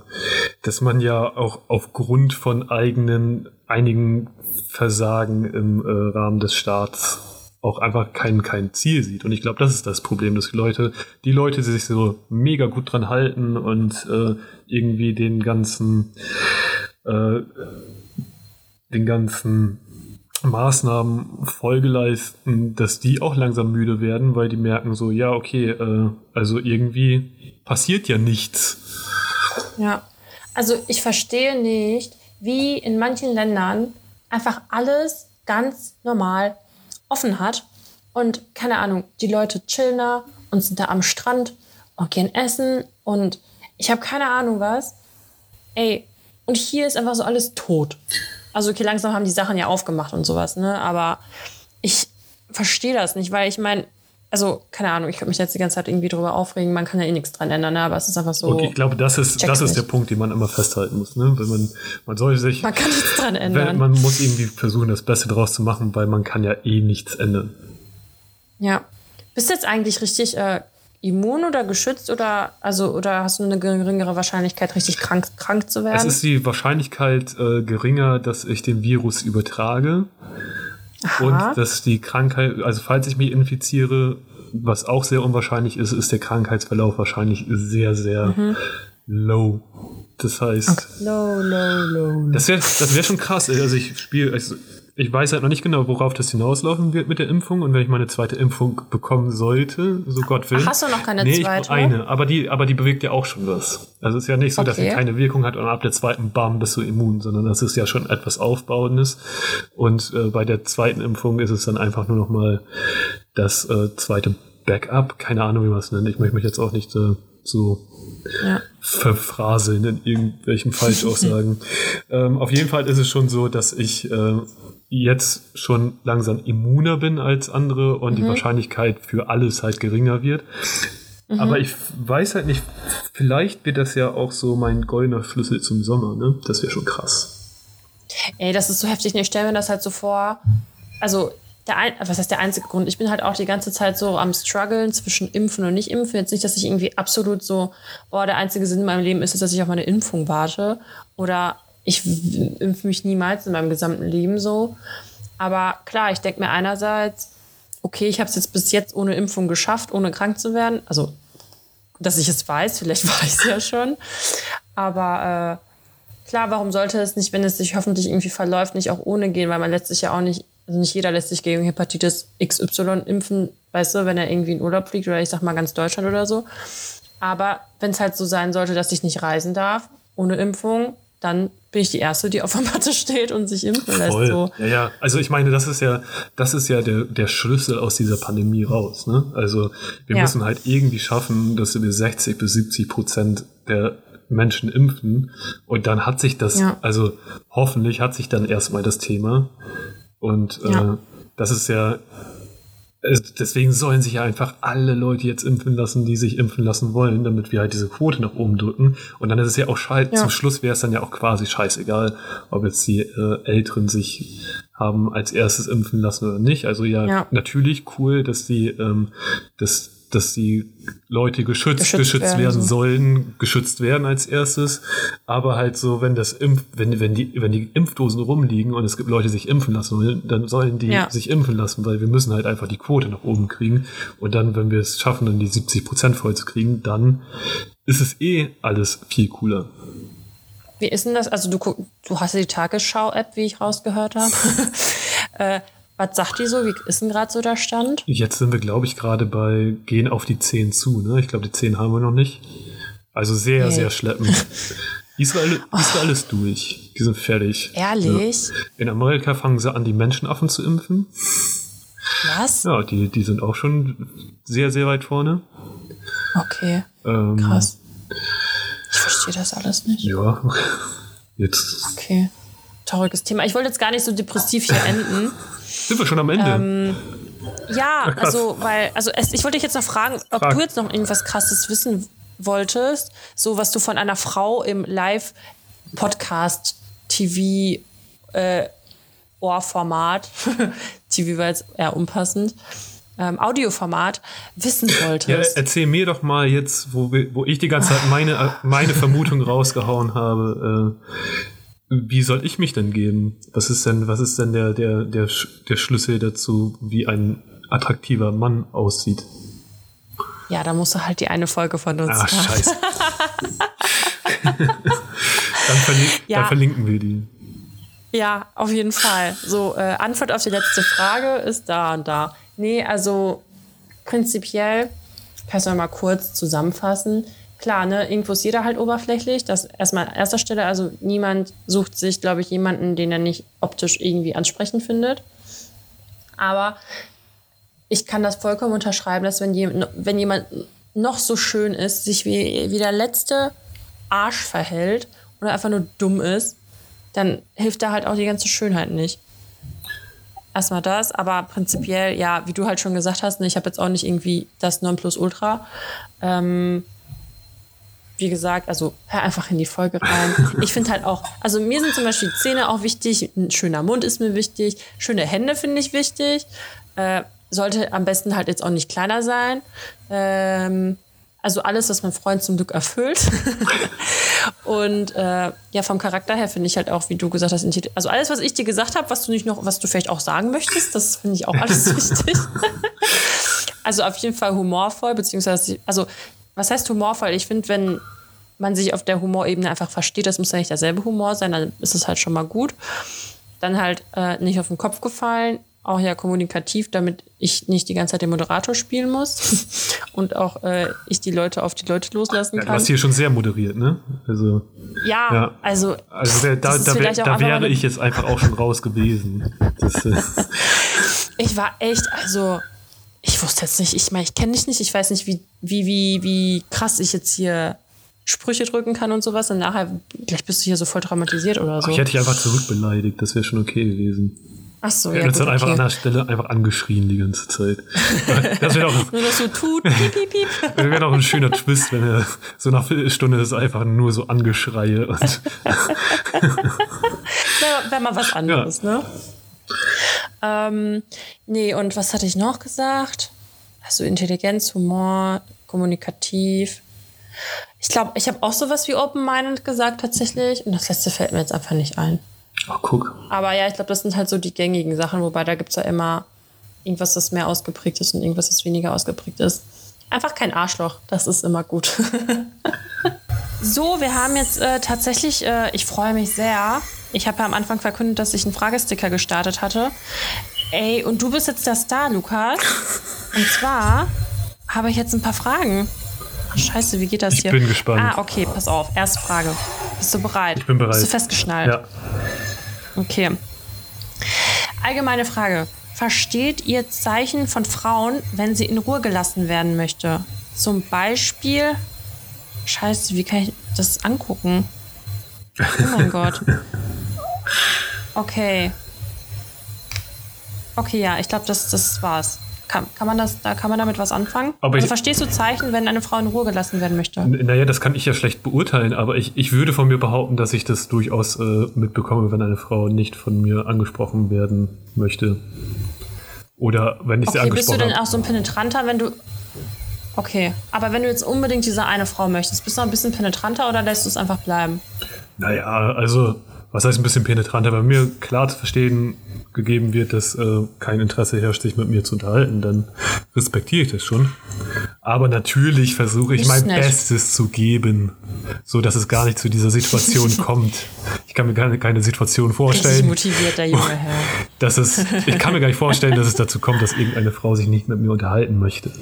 dass man ja auch aufgrund von eigenen, einigen Versagen im äh, Rahmen des Staats auch einfach kein, kein Ziel sieht. Und ich glaube, das ist das Problem, dass die Leute, die Leute, die sich so mega gut dran halten und äh, irgendwie den ganzen, äh, den ganzen Maßnahmen Folge leisten, dass die auch langsam müde werden, weil die merken so, ja, okay, äh, also irgendwie passiert ja nichts. Ja, also ich verstehe nicht, wie in manchen Ländern einfach alles ganz normal offen hat. Und keine Ahnung, die Leute chillen da und sind da am Strand und gehen essen und ich habe keine Ahnung was. Ey, und hier ist einfach so alles tot. Also okay, langsam haben die Sachen ja aufgemacht und sowas, ne? Aber ich verstehe das nicht, weil ich meine, also keine Ahnung, ich könnte mich jetzt die ganze Zeit irgendwie drüber aufregen, man kann ja eh nichts dran ändern, ne? aber es ist einfach so. Okay, ich glaube, das ist, das ist der Punkt, den man immer festhalten muss, ne? Wenn man, man soll sich. Man kann nichts dran ändern. man muss irgendwie versuchen, das Beste draus zu machen, weil man kann ja eh nichts ändern. Ja. Bist du jetzt eigentlich richtig äh, immun oder geschützt oder also oder hast du eine geringere Wahrscheinlichkeit, richtig krank, krank zu werden? Es ist die Wahrscheinlichkeit äh, geringer, dass ich den Virus übertrage. Aha. Und dass die Krankheit, also falls ich mich infiziere, was auch sehr unwahrscheinlich ist, ist der Krankheitsverlauf wahrscheinlich sehr, sehr mhm. low. Das heißt, okay. low, low, low, das wäre das wär schon krass. Also ich spiele, also ich weiß halt noch nicht genau, worauf das hinauslaufen wird mit der Impfung und wenn ich meine zweite Impfung bekommen sollte, so Gott will. Ach, hast du noch keine nee, zweite? Ich eine, aber die, aber die bewegt ja auch schon was. Also es ist ja nicht so, okay. dass sie keine Wirkung hat und ab der zweiten Bam bist du immun, sondern das ist ja schon etwas Aufbauendes. Und äh, bei der zweiten Impfung ist es dann einfach nur noch mal das äh, zweite Backup. Keine Ahnung, wie man es nennt. Ich möchte mich jetzt auch nicht äh, so ja. Verphraseln in irgendwelchen Falschaussagen. *laughs* ähm, auf jeden Fall ist es schon so, dass ich äh, jetzt schon langsam immuner bin als andere und mhm. die Wahrscheinlichkeit für alles halt geringer wird. Mhm. Aber ich weiß halt nicht, vielleicht wird das ja auch so mein goldener Schlüssel zum Sommer, ne? Das wäre schon krass. Ey, das ist so heftig. Ich stelle mir das halt so vor. Also, der ein, was heißt der einzige Grund? Ich bin halt auch die ganze Zeit so am struggeln zwischen Impfen und nicht Impfen. Jetzt nicht, dass ich irgendwie absolut so, boah, der einzige Sinn in meinem Leben ist, dass ich auf meine Impfung warte. Oder ich impfe mich niemals in meinem gesamten Leben so. Aber klar, ich denke mir einerseits, okay, ich habe es jetzt bis jetzt ohne Impfung geschafft, ohne krank zu werden. Also, dass ich es weiß, vielleicht *laughs* war ich es ja schon. Aber äh, klar, warum sollte es nicht, wenn es sich hoffentlich irgendwie verläuft, nicht auch ohne gehen? Weil man lässt sich ja auch nicht, also nicht jeder lässt sich gegen Hepatitis XY impfen, weißt du, wenn er irgendwie in Urlaub fliegt oder ich sag mal ganz Deutschland oder so. Aber wenn es halt so sein sollte, dass ich nicht reisen darf ohne Impfung, dann bin ich die Erste, die auf der Matte *laughs* steht und sich impfen lässt. Voll. So. Ja, ja. Also ich meine, das ist ja, das ist ja der, der Schlüssel aus dieser Pandemie raus. Ne? Also wir ja. müssen halt irgendwie schaffen, dass wir 60 bis 70 Prozent der Menschen impfen. Und dann hat sich das, ja. also hoffentlich hat sich dann erstmal das Thema. Und ja. äh, das ist ja deswegen sollen sich ja einfach alle Leute jetzt impfen lassen, die sich impfen lassen wollen, damit wir halt diese Quote nach oben drücken. Und dann ist es ja auch scheiße. Ja. Zum Schluss wäre es dann ja auch quasi scheißegal, ob jetzt die äh, Älteren sich haben als erstes impfen lassen oder nicht. Also ja, ja. natürlich cool, dass die, ähm, dass dass die Leute geschützt, geschützt, geschützt werden, werden so. sollen, geschützt werden als erstes. Aber halt so, wenn das Impf, wenn, wenn die, wenn die Impfdosen rumliegen und es gibt Leute, die sich impfen lassen wollen, dann sollen die ja. sich impfen lassen, weil wir müssen halt einfach die Quote nach oben kriegen. Und dann, wenn wir es schaffen, dann die 70 Prozent voll zu kriegen, dann ist es eh alles viel cooler. Wie ist denn das? Also du, du hast ja die Tagesschau-App, wie ich rausgehört habe. *laughs* äh, was sagt die so? Wie ist denn gerade so der Stand? Jetzt sind wir, glaube ich, gerade bei gehen auf die 10 zu. Ne? Ich glaube, die 10 haben wir noch nicht. Also sehr, okay. sehr schleppend. Israel, *laughs* Israel oh. ist durch. Die sind fertig. Ehrlich? Ja. In Amerika fangen sie an, die Menschenaffen zu impfen. Was? Ja, die, die sind auch schon sehr, sehr weit vorne. Okay. Ähm, Krass. Ich verstehe das alles nicht. Ja. *laughs* Jetzt. Okay. Trauriges Thema. Ich wollte jetzt gar nicht so depressiv hier *laughs* enden. Sind wir schon am Ende? Ähm, ja, also, weil, also es, ich wollte dich jetzt noch fragen, ob Frag. du jetzt noch irgendwas krasses wissen wolltest, so was du von einer Frau im Live-Podcast TV äh, Ohrformat, *laughs* TV war jetzt eher unpassend, ähm, Audioformat wissen wolltest. Ja, erzähl mir doch mal jetzt, wo, wir, wo ich die ganze Zeit meine, meine Vermutung rausgehauen habe. Äh, wie soll ich mich denn geben? Was ist denn, was ist denn der, der, der, der Schlüssel dazu, wie ein attraktiver Mann aussieht. Ja, da musst du halt die eine Folge von uns Ach, scheiße. *laughs* dann, verlin ja. dann, verlinken wir die. Ja, auf jeden Fall. So, äh, Antwort auf die letzte Frage ist da und da. Nee, also prinzipiell, kann ich es mal kurz zusammenfassen. Klar, ne, irgendwo ist jeder halt oberflächlich. Das erstmal an erster Stelle. Also niemand sucht sich, glaube ich, jemanden, den er nicht optisch irgendwie ansprechend findet. Aber ich kann das vollkommen unterschreiben, dass wenn, je, wenn jemand noch so schön ist, sich wie, wie der letzte Arsch verhält oder einfach nur dumm ist, dann hilft da halt auch die ganze Schönheit nicht. Erstmal das, aber prinzipiell, ja, wie du halt schon gesagt hast, ne, ich habe jetzt auch nicht irgendwie das Nonplusultra. Ähm, wie gesagt, also hör einfach in die Folge rein. Ich finde halt auch, also mir sind zum Beispiel Zähne auch wichtig, ein schöner Mund ist mir wichtig, schöne Hände finde ich wichtig. Äh, sollte am besten halt jetzt auch nicht kleiner sein. Ähm, also alles, was mein Freund zum Glück erfüllt. *laughs* und äh, ja, vom Charakter her finde ich halt auch, wie du gesagt hast, also alles, was ich dir gesagt habe, was du nicht noch, was du vielleicht auch sagen möchtest, das finde ich auch alles *laughs* wichtig. also auf jeden Fall humorvoll, beziehungsweise, also was heißt humorvoll? Ich finde, wenn man sich auf der Humorebene einfach versteht, das muss ja nicht derselbe Humor sein, dann ist es halt schon mal gut. Dann halt äh, nicht auf den Kopf gefallen, auch ja kommunikativ, damit ich nicht die ganze Zeit den Moderator spielen muss *laughs* und auch äh, ich die Leute auf die Leute loslassen kann. Ja, du hast hier schon sehr moderiert, ne? Also, ja, ja. also. Also wär, da, da, wär, da wäre ich jetzt einfach auch schon raus gewesen. Das, äh *laughs* ich war echt, also ich wusste jetzt nicht, ich meine, ich kenne dich nicht, ich weiß nicht, wie, wie, wie, wie krass ich jetzt hier Sprüche drücken kann und sowas und nachher, gleich bist du hier so voll traumatisiert oder so. Ich hätte dich einfach zurückbeleidigt, das wäre schon okay gewesen. Ach so, ja. Er hat dann einfach okay. an der Stelle einfach angeschrien die ganze Zeit. *laughs* Das wäre auch. nur, dass so tut, piep, piep, piep. *laughs* Das wäre auch ein schöner Twist, wenn er so nach Viertelstunde ist einfach nur so Angeschreie und. *laughs* wär mal was anderes, ja. ne? Ähm, nee, und was hatte ich noch gesagt? Also Intelligenz, Humor, kommunikativ. Ich glaube, ich habe auch sowas wie Open-Minded gesagt tatsächlich. Und das letzte fällt mir jetzt einfach nicht ein. Ach, guck. Aber ja, ich glaube, das sind halt so die gängigen Sachen, wobei da gibt es ja immer irgendwas, das mehr ausgeprägt ist und irgendwas, das weniger ausgeprägt ist. Einfach kein Arschloch, das ist immer gut. *laughs* so, wir haben jetzt äh, tatsächlich, äh, ich freue mich sehr. Ich habe ja am Anfang verkündet, dass ich einen Fragesticker gestartet hatte. Ey, und du bist jetzt der Star, Lukas. *laughs* Und zwar habe ich jetzt ein paar Fragen. Ach, scheiße, wie geht das ich hier? Ich bin gespannt. Ah, okay, pass auf. Erste Frage. Bist du bereit? Ich bin bereit. Bist du festgeschnallt? Ja. Okay. Allgemeine Frage. Versteht ihr Zeichen von Frauen, wenn sie in Ruhe gelassen werden möchte? Zum Beispiel. Scheiße, wie kann ich das angucken? Oh mein Gott. *laughs* Okay. Okay, ja, ich glaube, das, das war's. Kann, kann, man das, da kann man damit was anfangen? Aber also ich, verstehst du Zeichen, wenn eine Frau in Ruhe gelassen werden möchte? Naja, das kann ich ja schlecht beurteilen, aber ich, ich würde von mir behaupten, dass ich das durchaus äh, mitbekomme, wenn eine Frau nicht von mir angesprochen werden möchte. Oder wenn ich okay, sie angesprochen habe. Bist du denn auch so ein penetranter, wenn du. Okay, aber wenn du jetzt unbedingt diese eine Frau möchtest, bist du noch ein bisschen penetranter oder lässt du es einfach bleiben? Naja, also was heißt ein bisschen penetranter, bei mir klar zu verstehen gegeben wird, dass äh, kein Interesse herrscht, sich mit mir zu unterhalten, dann respektiere ich das schon. Aber natürlich versuche ich mein nett. Bestes zu geben, so dass es gar nicht zu dieser Situation *laughs* kommt. Ich kann mir gar keine Situation vorstellen. motiviert der junge Herr. *laughs* Dass es, ich kann mir gar nicht vorstellen, dass es dazu kommt, dass irgendeine Frau sich nicht mit mir unterhalten möchte.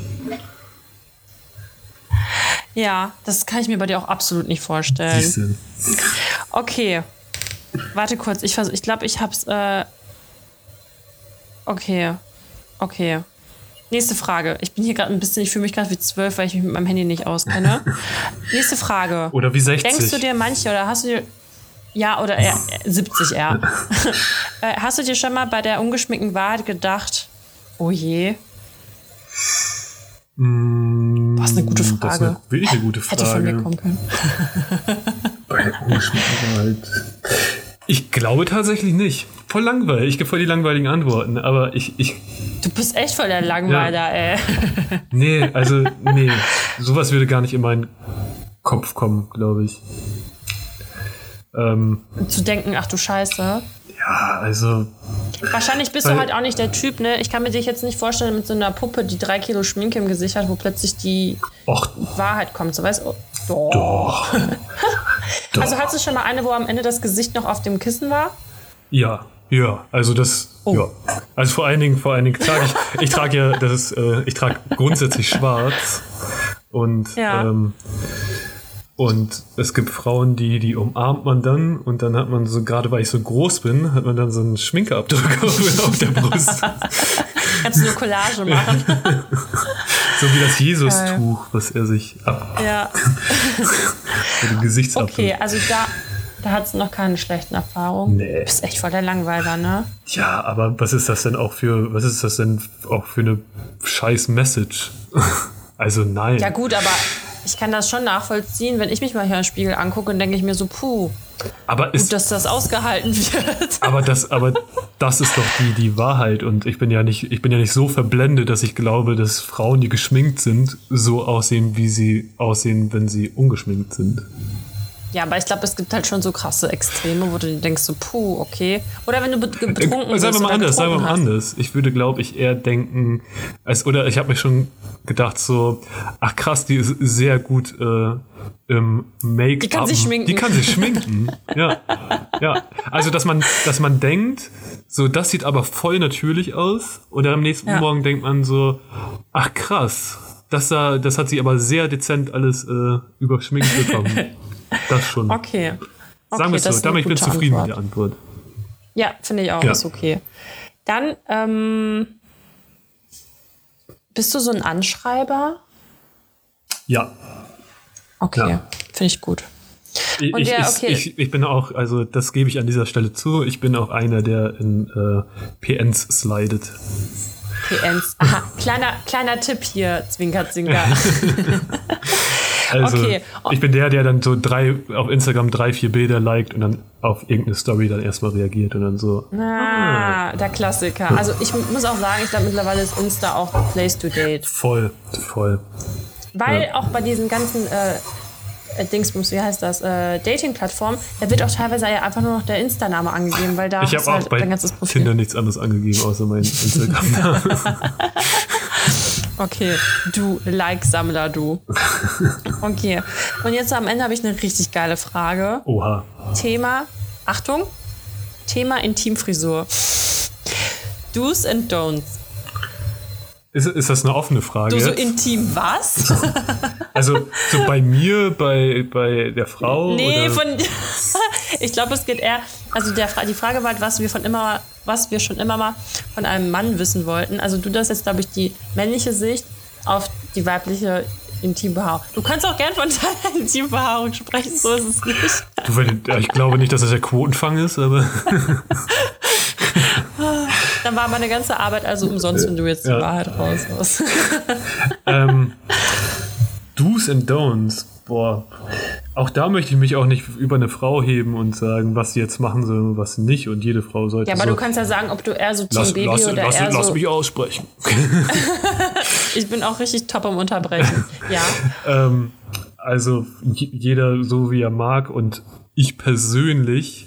Ja, das kann ich mir bei dir auch absolut nicht vorstellen. Siehste. Okay, Warte kurz, ich, ich glaube, ich hab's. Äh okay. Okay. Nächste Frage. Ich bin hier gerade ein bisschen, ich fühle mich gerade wie zwölf, weil ich mich mit meinem Handy nicht auskenne. *laughs* Nächste Frage. Oder wie 60. Denkst du dir manche oder hast du dir. Ja, oder eher, 70 eher. Hast du dir schon mal bei der ungeschminkten Wahrheit gedacht, oh je? Mm, das ist eine gute Frage. Das ist eine, wirklich eine gute Frage. Hätte von mir kommen können. *laughs* bei. Ich glaube tatsächlich nicht. Voll langweilig. Ich gebe voll die langweiligen Antworten, aber ich, ich. Du bist echt voll der Langweiler, ja. ey. *laughs* Nee, also, nee. Sowas würde gar nicht in meinen Kopf kommen, glaube ich. Ähm, Zu denken, ach du Scheiße. Ja, also. Wahrscheinlich bist du halt auch nicht der Typ, ne? Ich kann mir dich jetzt nicht vorstellen mit so einer Puppe, die drei Kilo Schminke im Gesicht hat, wo plötzlich die Och. Wahrheit kommt. So weißt du? Oh, doch. doch. *laughs* also hattest du schon mal eine, wo am Ende das Gesicht noch auf dem Kissen war? Ja, ja. Also das, oh. ja. Also vor allen Dingen, vor allen Dingen trage ich, *laughs* ich trage ja, das ist, äh, ich trage grundsätzlich schwarz und ja. ähm, und es gibt Frauen, die, die umarmt man dann und dann hat man so, gerade weil ich so groß bin, hat man dann so einen Schminkeabdruck *laughs* auf, der Brust. Kannst du eine Collage machen. *laughs* so wie das Jesus-Tuch, was er sich ab. Ja. *laughs* den Gesichtsabdruck. Okay, also da, da hat es noch keine schlechten Erfahrungen. Nee. Du bist echt voll der Langweiler, ne? Ja, aber was ist das denn auch für, was ist das denn auch für eine scheiß Message? also nein. Ja gut, aber ich kann das schon nachvollziehen, wenn ich mich mal hier im Spiegel angucke und denke ich mir so, puh. Aber ist, gut, dass das ausgehalten wird. *laughs* Aber das, aber das ist doch die, die Wahrheit. Und ich bin ja nicht, ich bin ja nicht so verblendet, dass ich glaube, dass Frauen, die geschminkt sind, so aussehen, wie sie aussehen, wenn sie ungeschminkt sind. Ja, aber ich glaube, es gibt halt schon so krasse Extreme, wo du denkst so, puh, okay. Oder wenn du betrunken äh, bist. Sagen wir mal anders, sagen wir mal anders. Ich würde, glaube ich, eher denken, als, oder ich habe mir schon gedacht so, ach krass, die ist sehr gut äh, im Make-up. Die kann sich schminken. Die kann sich schminken. *laughs* ja, ja. Also, dass man, dass man denkt, so, das sieht aber voll natürlich aus. Und dann am nächsten ja. Morgen denkt man so, ach krass, das, das hat sie aber sehr dezent alles äh, überschminkt bekommen. *laughs* Das schon. Okay. Sagen wir es so, damit bin ich zufrieden Antwort. mit der Antwort. Ja, finde ich auch, ja. ist okay. Dann, ähm, bist du so ein Anschreiber? Ja. Okay, ja. finde ich gut. Ich, ich, der, okay. ich, ich, bin auch, also das gebe ich an dieser Stelle zu, ich bin auch einer, der in äh, PNs slidet. PNs. Aha, kleiner, kleiner Tipp hier, Zwinker, Zwinker. *laughs* *laughs* Also, okay. ich bin der, der dann so drei, auf Instagram drei, vier Bilder liked und dann auf irgendeine Story dann erstmal reagiert und dann so. Ah, ah. der Klassiker. Also ich muss auch sagen, ich glaube mittlerweile ist Insta auch the place to date. Voll, voll. Weil ja. auch bei diesen ganzen äh, Dingsbums, wie heißt das, äh, Dating-Plattform, da wird auch teilweise ja einfach nur noch der Insta-Name angegeben, weil da ich auch halt bei dein ganzes Profil. Tinder nichts anderes angegeben, außer mein *laughs* Instagram-Name. *laughs* Okay, du Like-Sammler, du. *laughs* Okay, und jetzt am Ende habe ich eine richtig geile Frage. Oha. Thema, Achtung, Thema Intimfrisur. Do's and Don'ts. Ist, ist das eine offene Frage? Du so intim was? *laughs* also so bei mir, bei, bei der Frau? Nee, oder? von. *laughs* ich glaube, es geht eher. Also der, die Frage war, was wir von immer was wir schon immer mal von einem Mann wissen wollten. Also du das jetzt, glaube ich, die männliche Sicht auf die weibliche Intimbehaarung. Du kannst auch gern von deiner *laughs* Intimbehaarung sprechen, so ist es nicht. Ich glaube nicht, dass das der Quotenfang ist, aber. *laughs* *laughs* Dann war meine ganze Arbeit also umsonst, wenn du jetzt die ja. Wahrheit raus hast. ähm, Do's and Don'ts. Boah, auch da möchte ich mich auch nicht über eine Frau heben und sagen, was sie jetzt machen soll und was nicht. Und jede Frau sollte. Ja, aber so du kannst ja sagen, ob du eher so Team lass, Baby lass, oder lass, eher lass so. mich aussprechen. *laughs* *laughs* ich bin auch richtig top im Unterbrechen. *laughs* Ja. ähm, also jeder so wie er mag und ich persönlich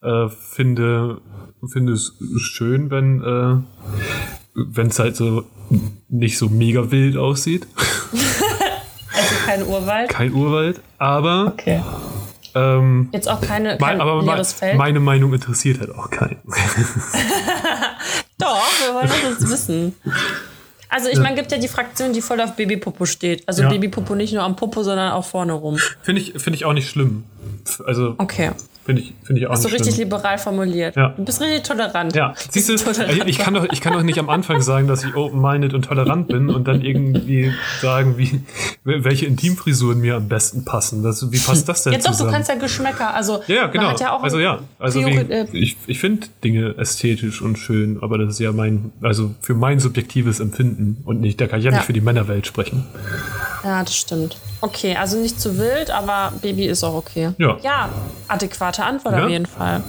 äh, finde finde es schön, wenn äh, wenn es halt so nicht so mega wild aussieht. Kein Urwald? Kein Urwald, aber. Okay. Ähm, Jetzt auch keine, kein aber leeres Feld? Meine Meinung interessiert halt auch keinen. *laughs* Doch, wir wollen das wissen. Also ich meine, gibt ja die Fraktion, die voll auf Babypopo steht. Also ja. Babypopo nicht nur am Popo, sondern auch vorne rum. Finde ich, find ich auch nicht schlimm. Also okay. Finde ich, find ich auch Hast du richtig schlimm. liberal formuliert. Ja. Du bist richtig tolerant. Ja, siehst du, ich, kann doch, ich kann doch nicht am Anfang sagen, dass ich open-minded und tolerant bin und dann irgendwie sagen, wie, welche Intimfrisuren mir am besten passen. Das, wie passt das denn Ja doch, zusammen? du kannst ja Geschmäcker. Also, ja, genau. Ja also ja, also wie, äh, ich, ich finde Dinge ästhetisch und schön, aber das ist ja mein, also für mein subjektives Empfinden und nicht, da kann ich ja, ja. nicht für die Männerwelt sprechen. Ja, das stimmt. Okay, also nicht zu wild, aber Baby ist auch okay. Ja. Ja, adäquate Antwort ja. auf jeden Fall.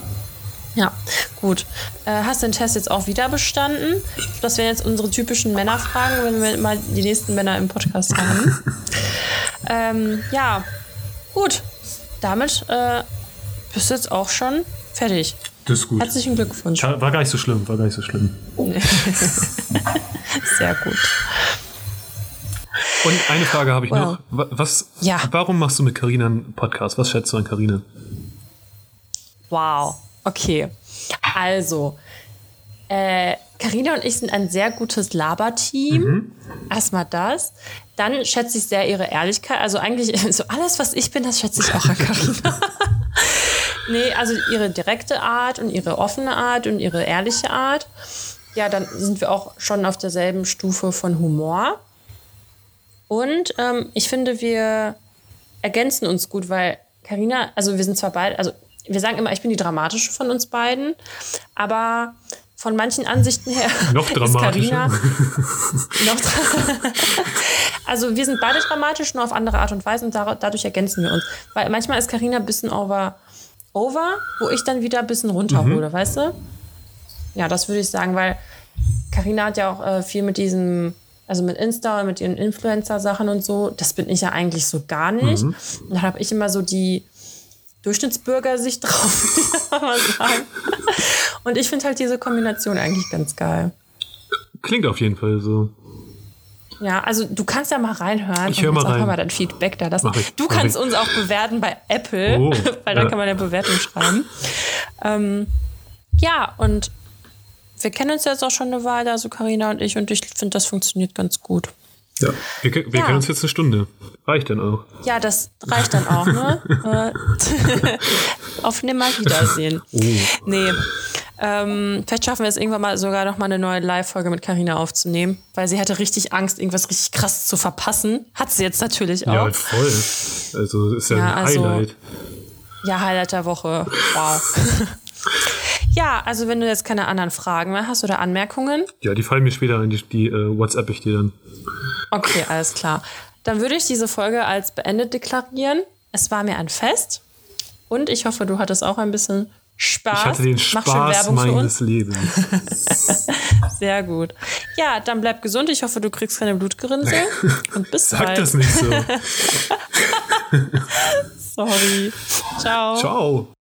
Ja, gut. Äh, hast den Test jetzt auch wieder bestanden? Das wären jetzt unsere typischen Männerfragen, wenn wir mal die nächsten Männer im Podcast haben. *laughs* ähm, ja, gut. Damit äh, bist du jetzt auch schon fertig. Das ist gut. Herzlichen Glückwunsch. War gar nicht so schlimm, war gar nicht so schlimm. *laughs* Sehr gut. Und eine Frage habe ich well. noch. Was, ja. Warum machst du mit Carina einen Podcast? Was schätzt du an Carina? Wow. Okay. Also, Karina äh, und ich sind ein sehr gutes Laberteam. Mhm. Erstmal das. Dann schätze ich sehr ihre Ehrlichkeit. Also eigentlich *laughs* so alles, was ich bin, das schätze ich auch an Carina. *laughs* *laughs* nee, also ihre direkte Art und ihre offene Art und ihre ehrliche Art. Ja, dann sind wir auch schon auf derselben Stufe von Humor. Und ähm, ich finde, wir ergänzen uns gut, weil Karina, also wir sind zwar beide, also wir sagen immer, ich bin die dramatische von uns beiden, aber von manchen Ansichten her *laughs* noch dramatischer. *laughs* noch dra *laughs* also wir sind beide dramatisch, nur auf andere Art und Weise und dadurch ergänzen wir uns. Weil manchmal ist Karina ein bisschen over, over, wo ich dann wieder ein bisschen runterhole, mhm. weißt du? Ja, das würde ich sagen, weil Karina hat ja auch äh, viel mit diesem also mit Insta und mit ihren Influencer-Sachen und so, das bin ich ja eigentlich so gar nicht. Mhm. Und da habe ich immer so die Durchschnittsbürger-Sicht *laughs* drauf, kann man sagen. Und ich finde halt diese Kombination eigentlich ganz geil. Klingt auf jeden Fall so. Ja, also du kannst ja mal reinhören ich und mal rein. auch mal dein Feedback da lassen. Ich, du kannst ich. uns auch bewerten bei Apple, oh, *laughs* weil da kann man ja Bewertung schreiben. Ähm, ja, und wir kennen uns jetzt auch schon eine Weile, also Karina und ich, und ich finde, das funktioniert ganz gut. Ja, wir, wir ja. kennen uns jetzt eine Stunde. Reicht dann auch. Ja, das reicht dann auch, ne? Äh, *laughs* auf Nimmerwiedersehen. Oh. Nee. Ähm, vielleicht schaffen wir es irgendwann mal sogar noch mal eine neue Live-Folge mit Karina aufzunehmen, weil sie hatte richtig Angst, irgendwas richtig krass zu verpassen. Hat sie jetzt natürlich auch. Ja, voll. Also ist ja, ja ein also, Highlight. Ja, Highlight der Woche. Wow. *laughs* Ja, also wenn du jetzt keine anderen Fragen mehr hast oder Anmerkungen. Ja, die fallen mir später ein, die, die uh, WhatsApp ich dir dann. Okay, alles klar. Dann würde ich diese Folge als beendet deklarieren. Es war mir ein Fest und ich hoffe, du hattest auch ein bisschen Spaß. Ich hatte den Spaß meines Lebens. *laughs* Sehr gut. Ja, dann bleib gesund. Ich hoffe, du kriegst keine Blutgerinnsel. *laughs* Und bis Sag bald. das nicht so. *laughs* Sorry. Ciao. Ciao.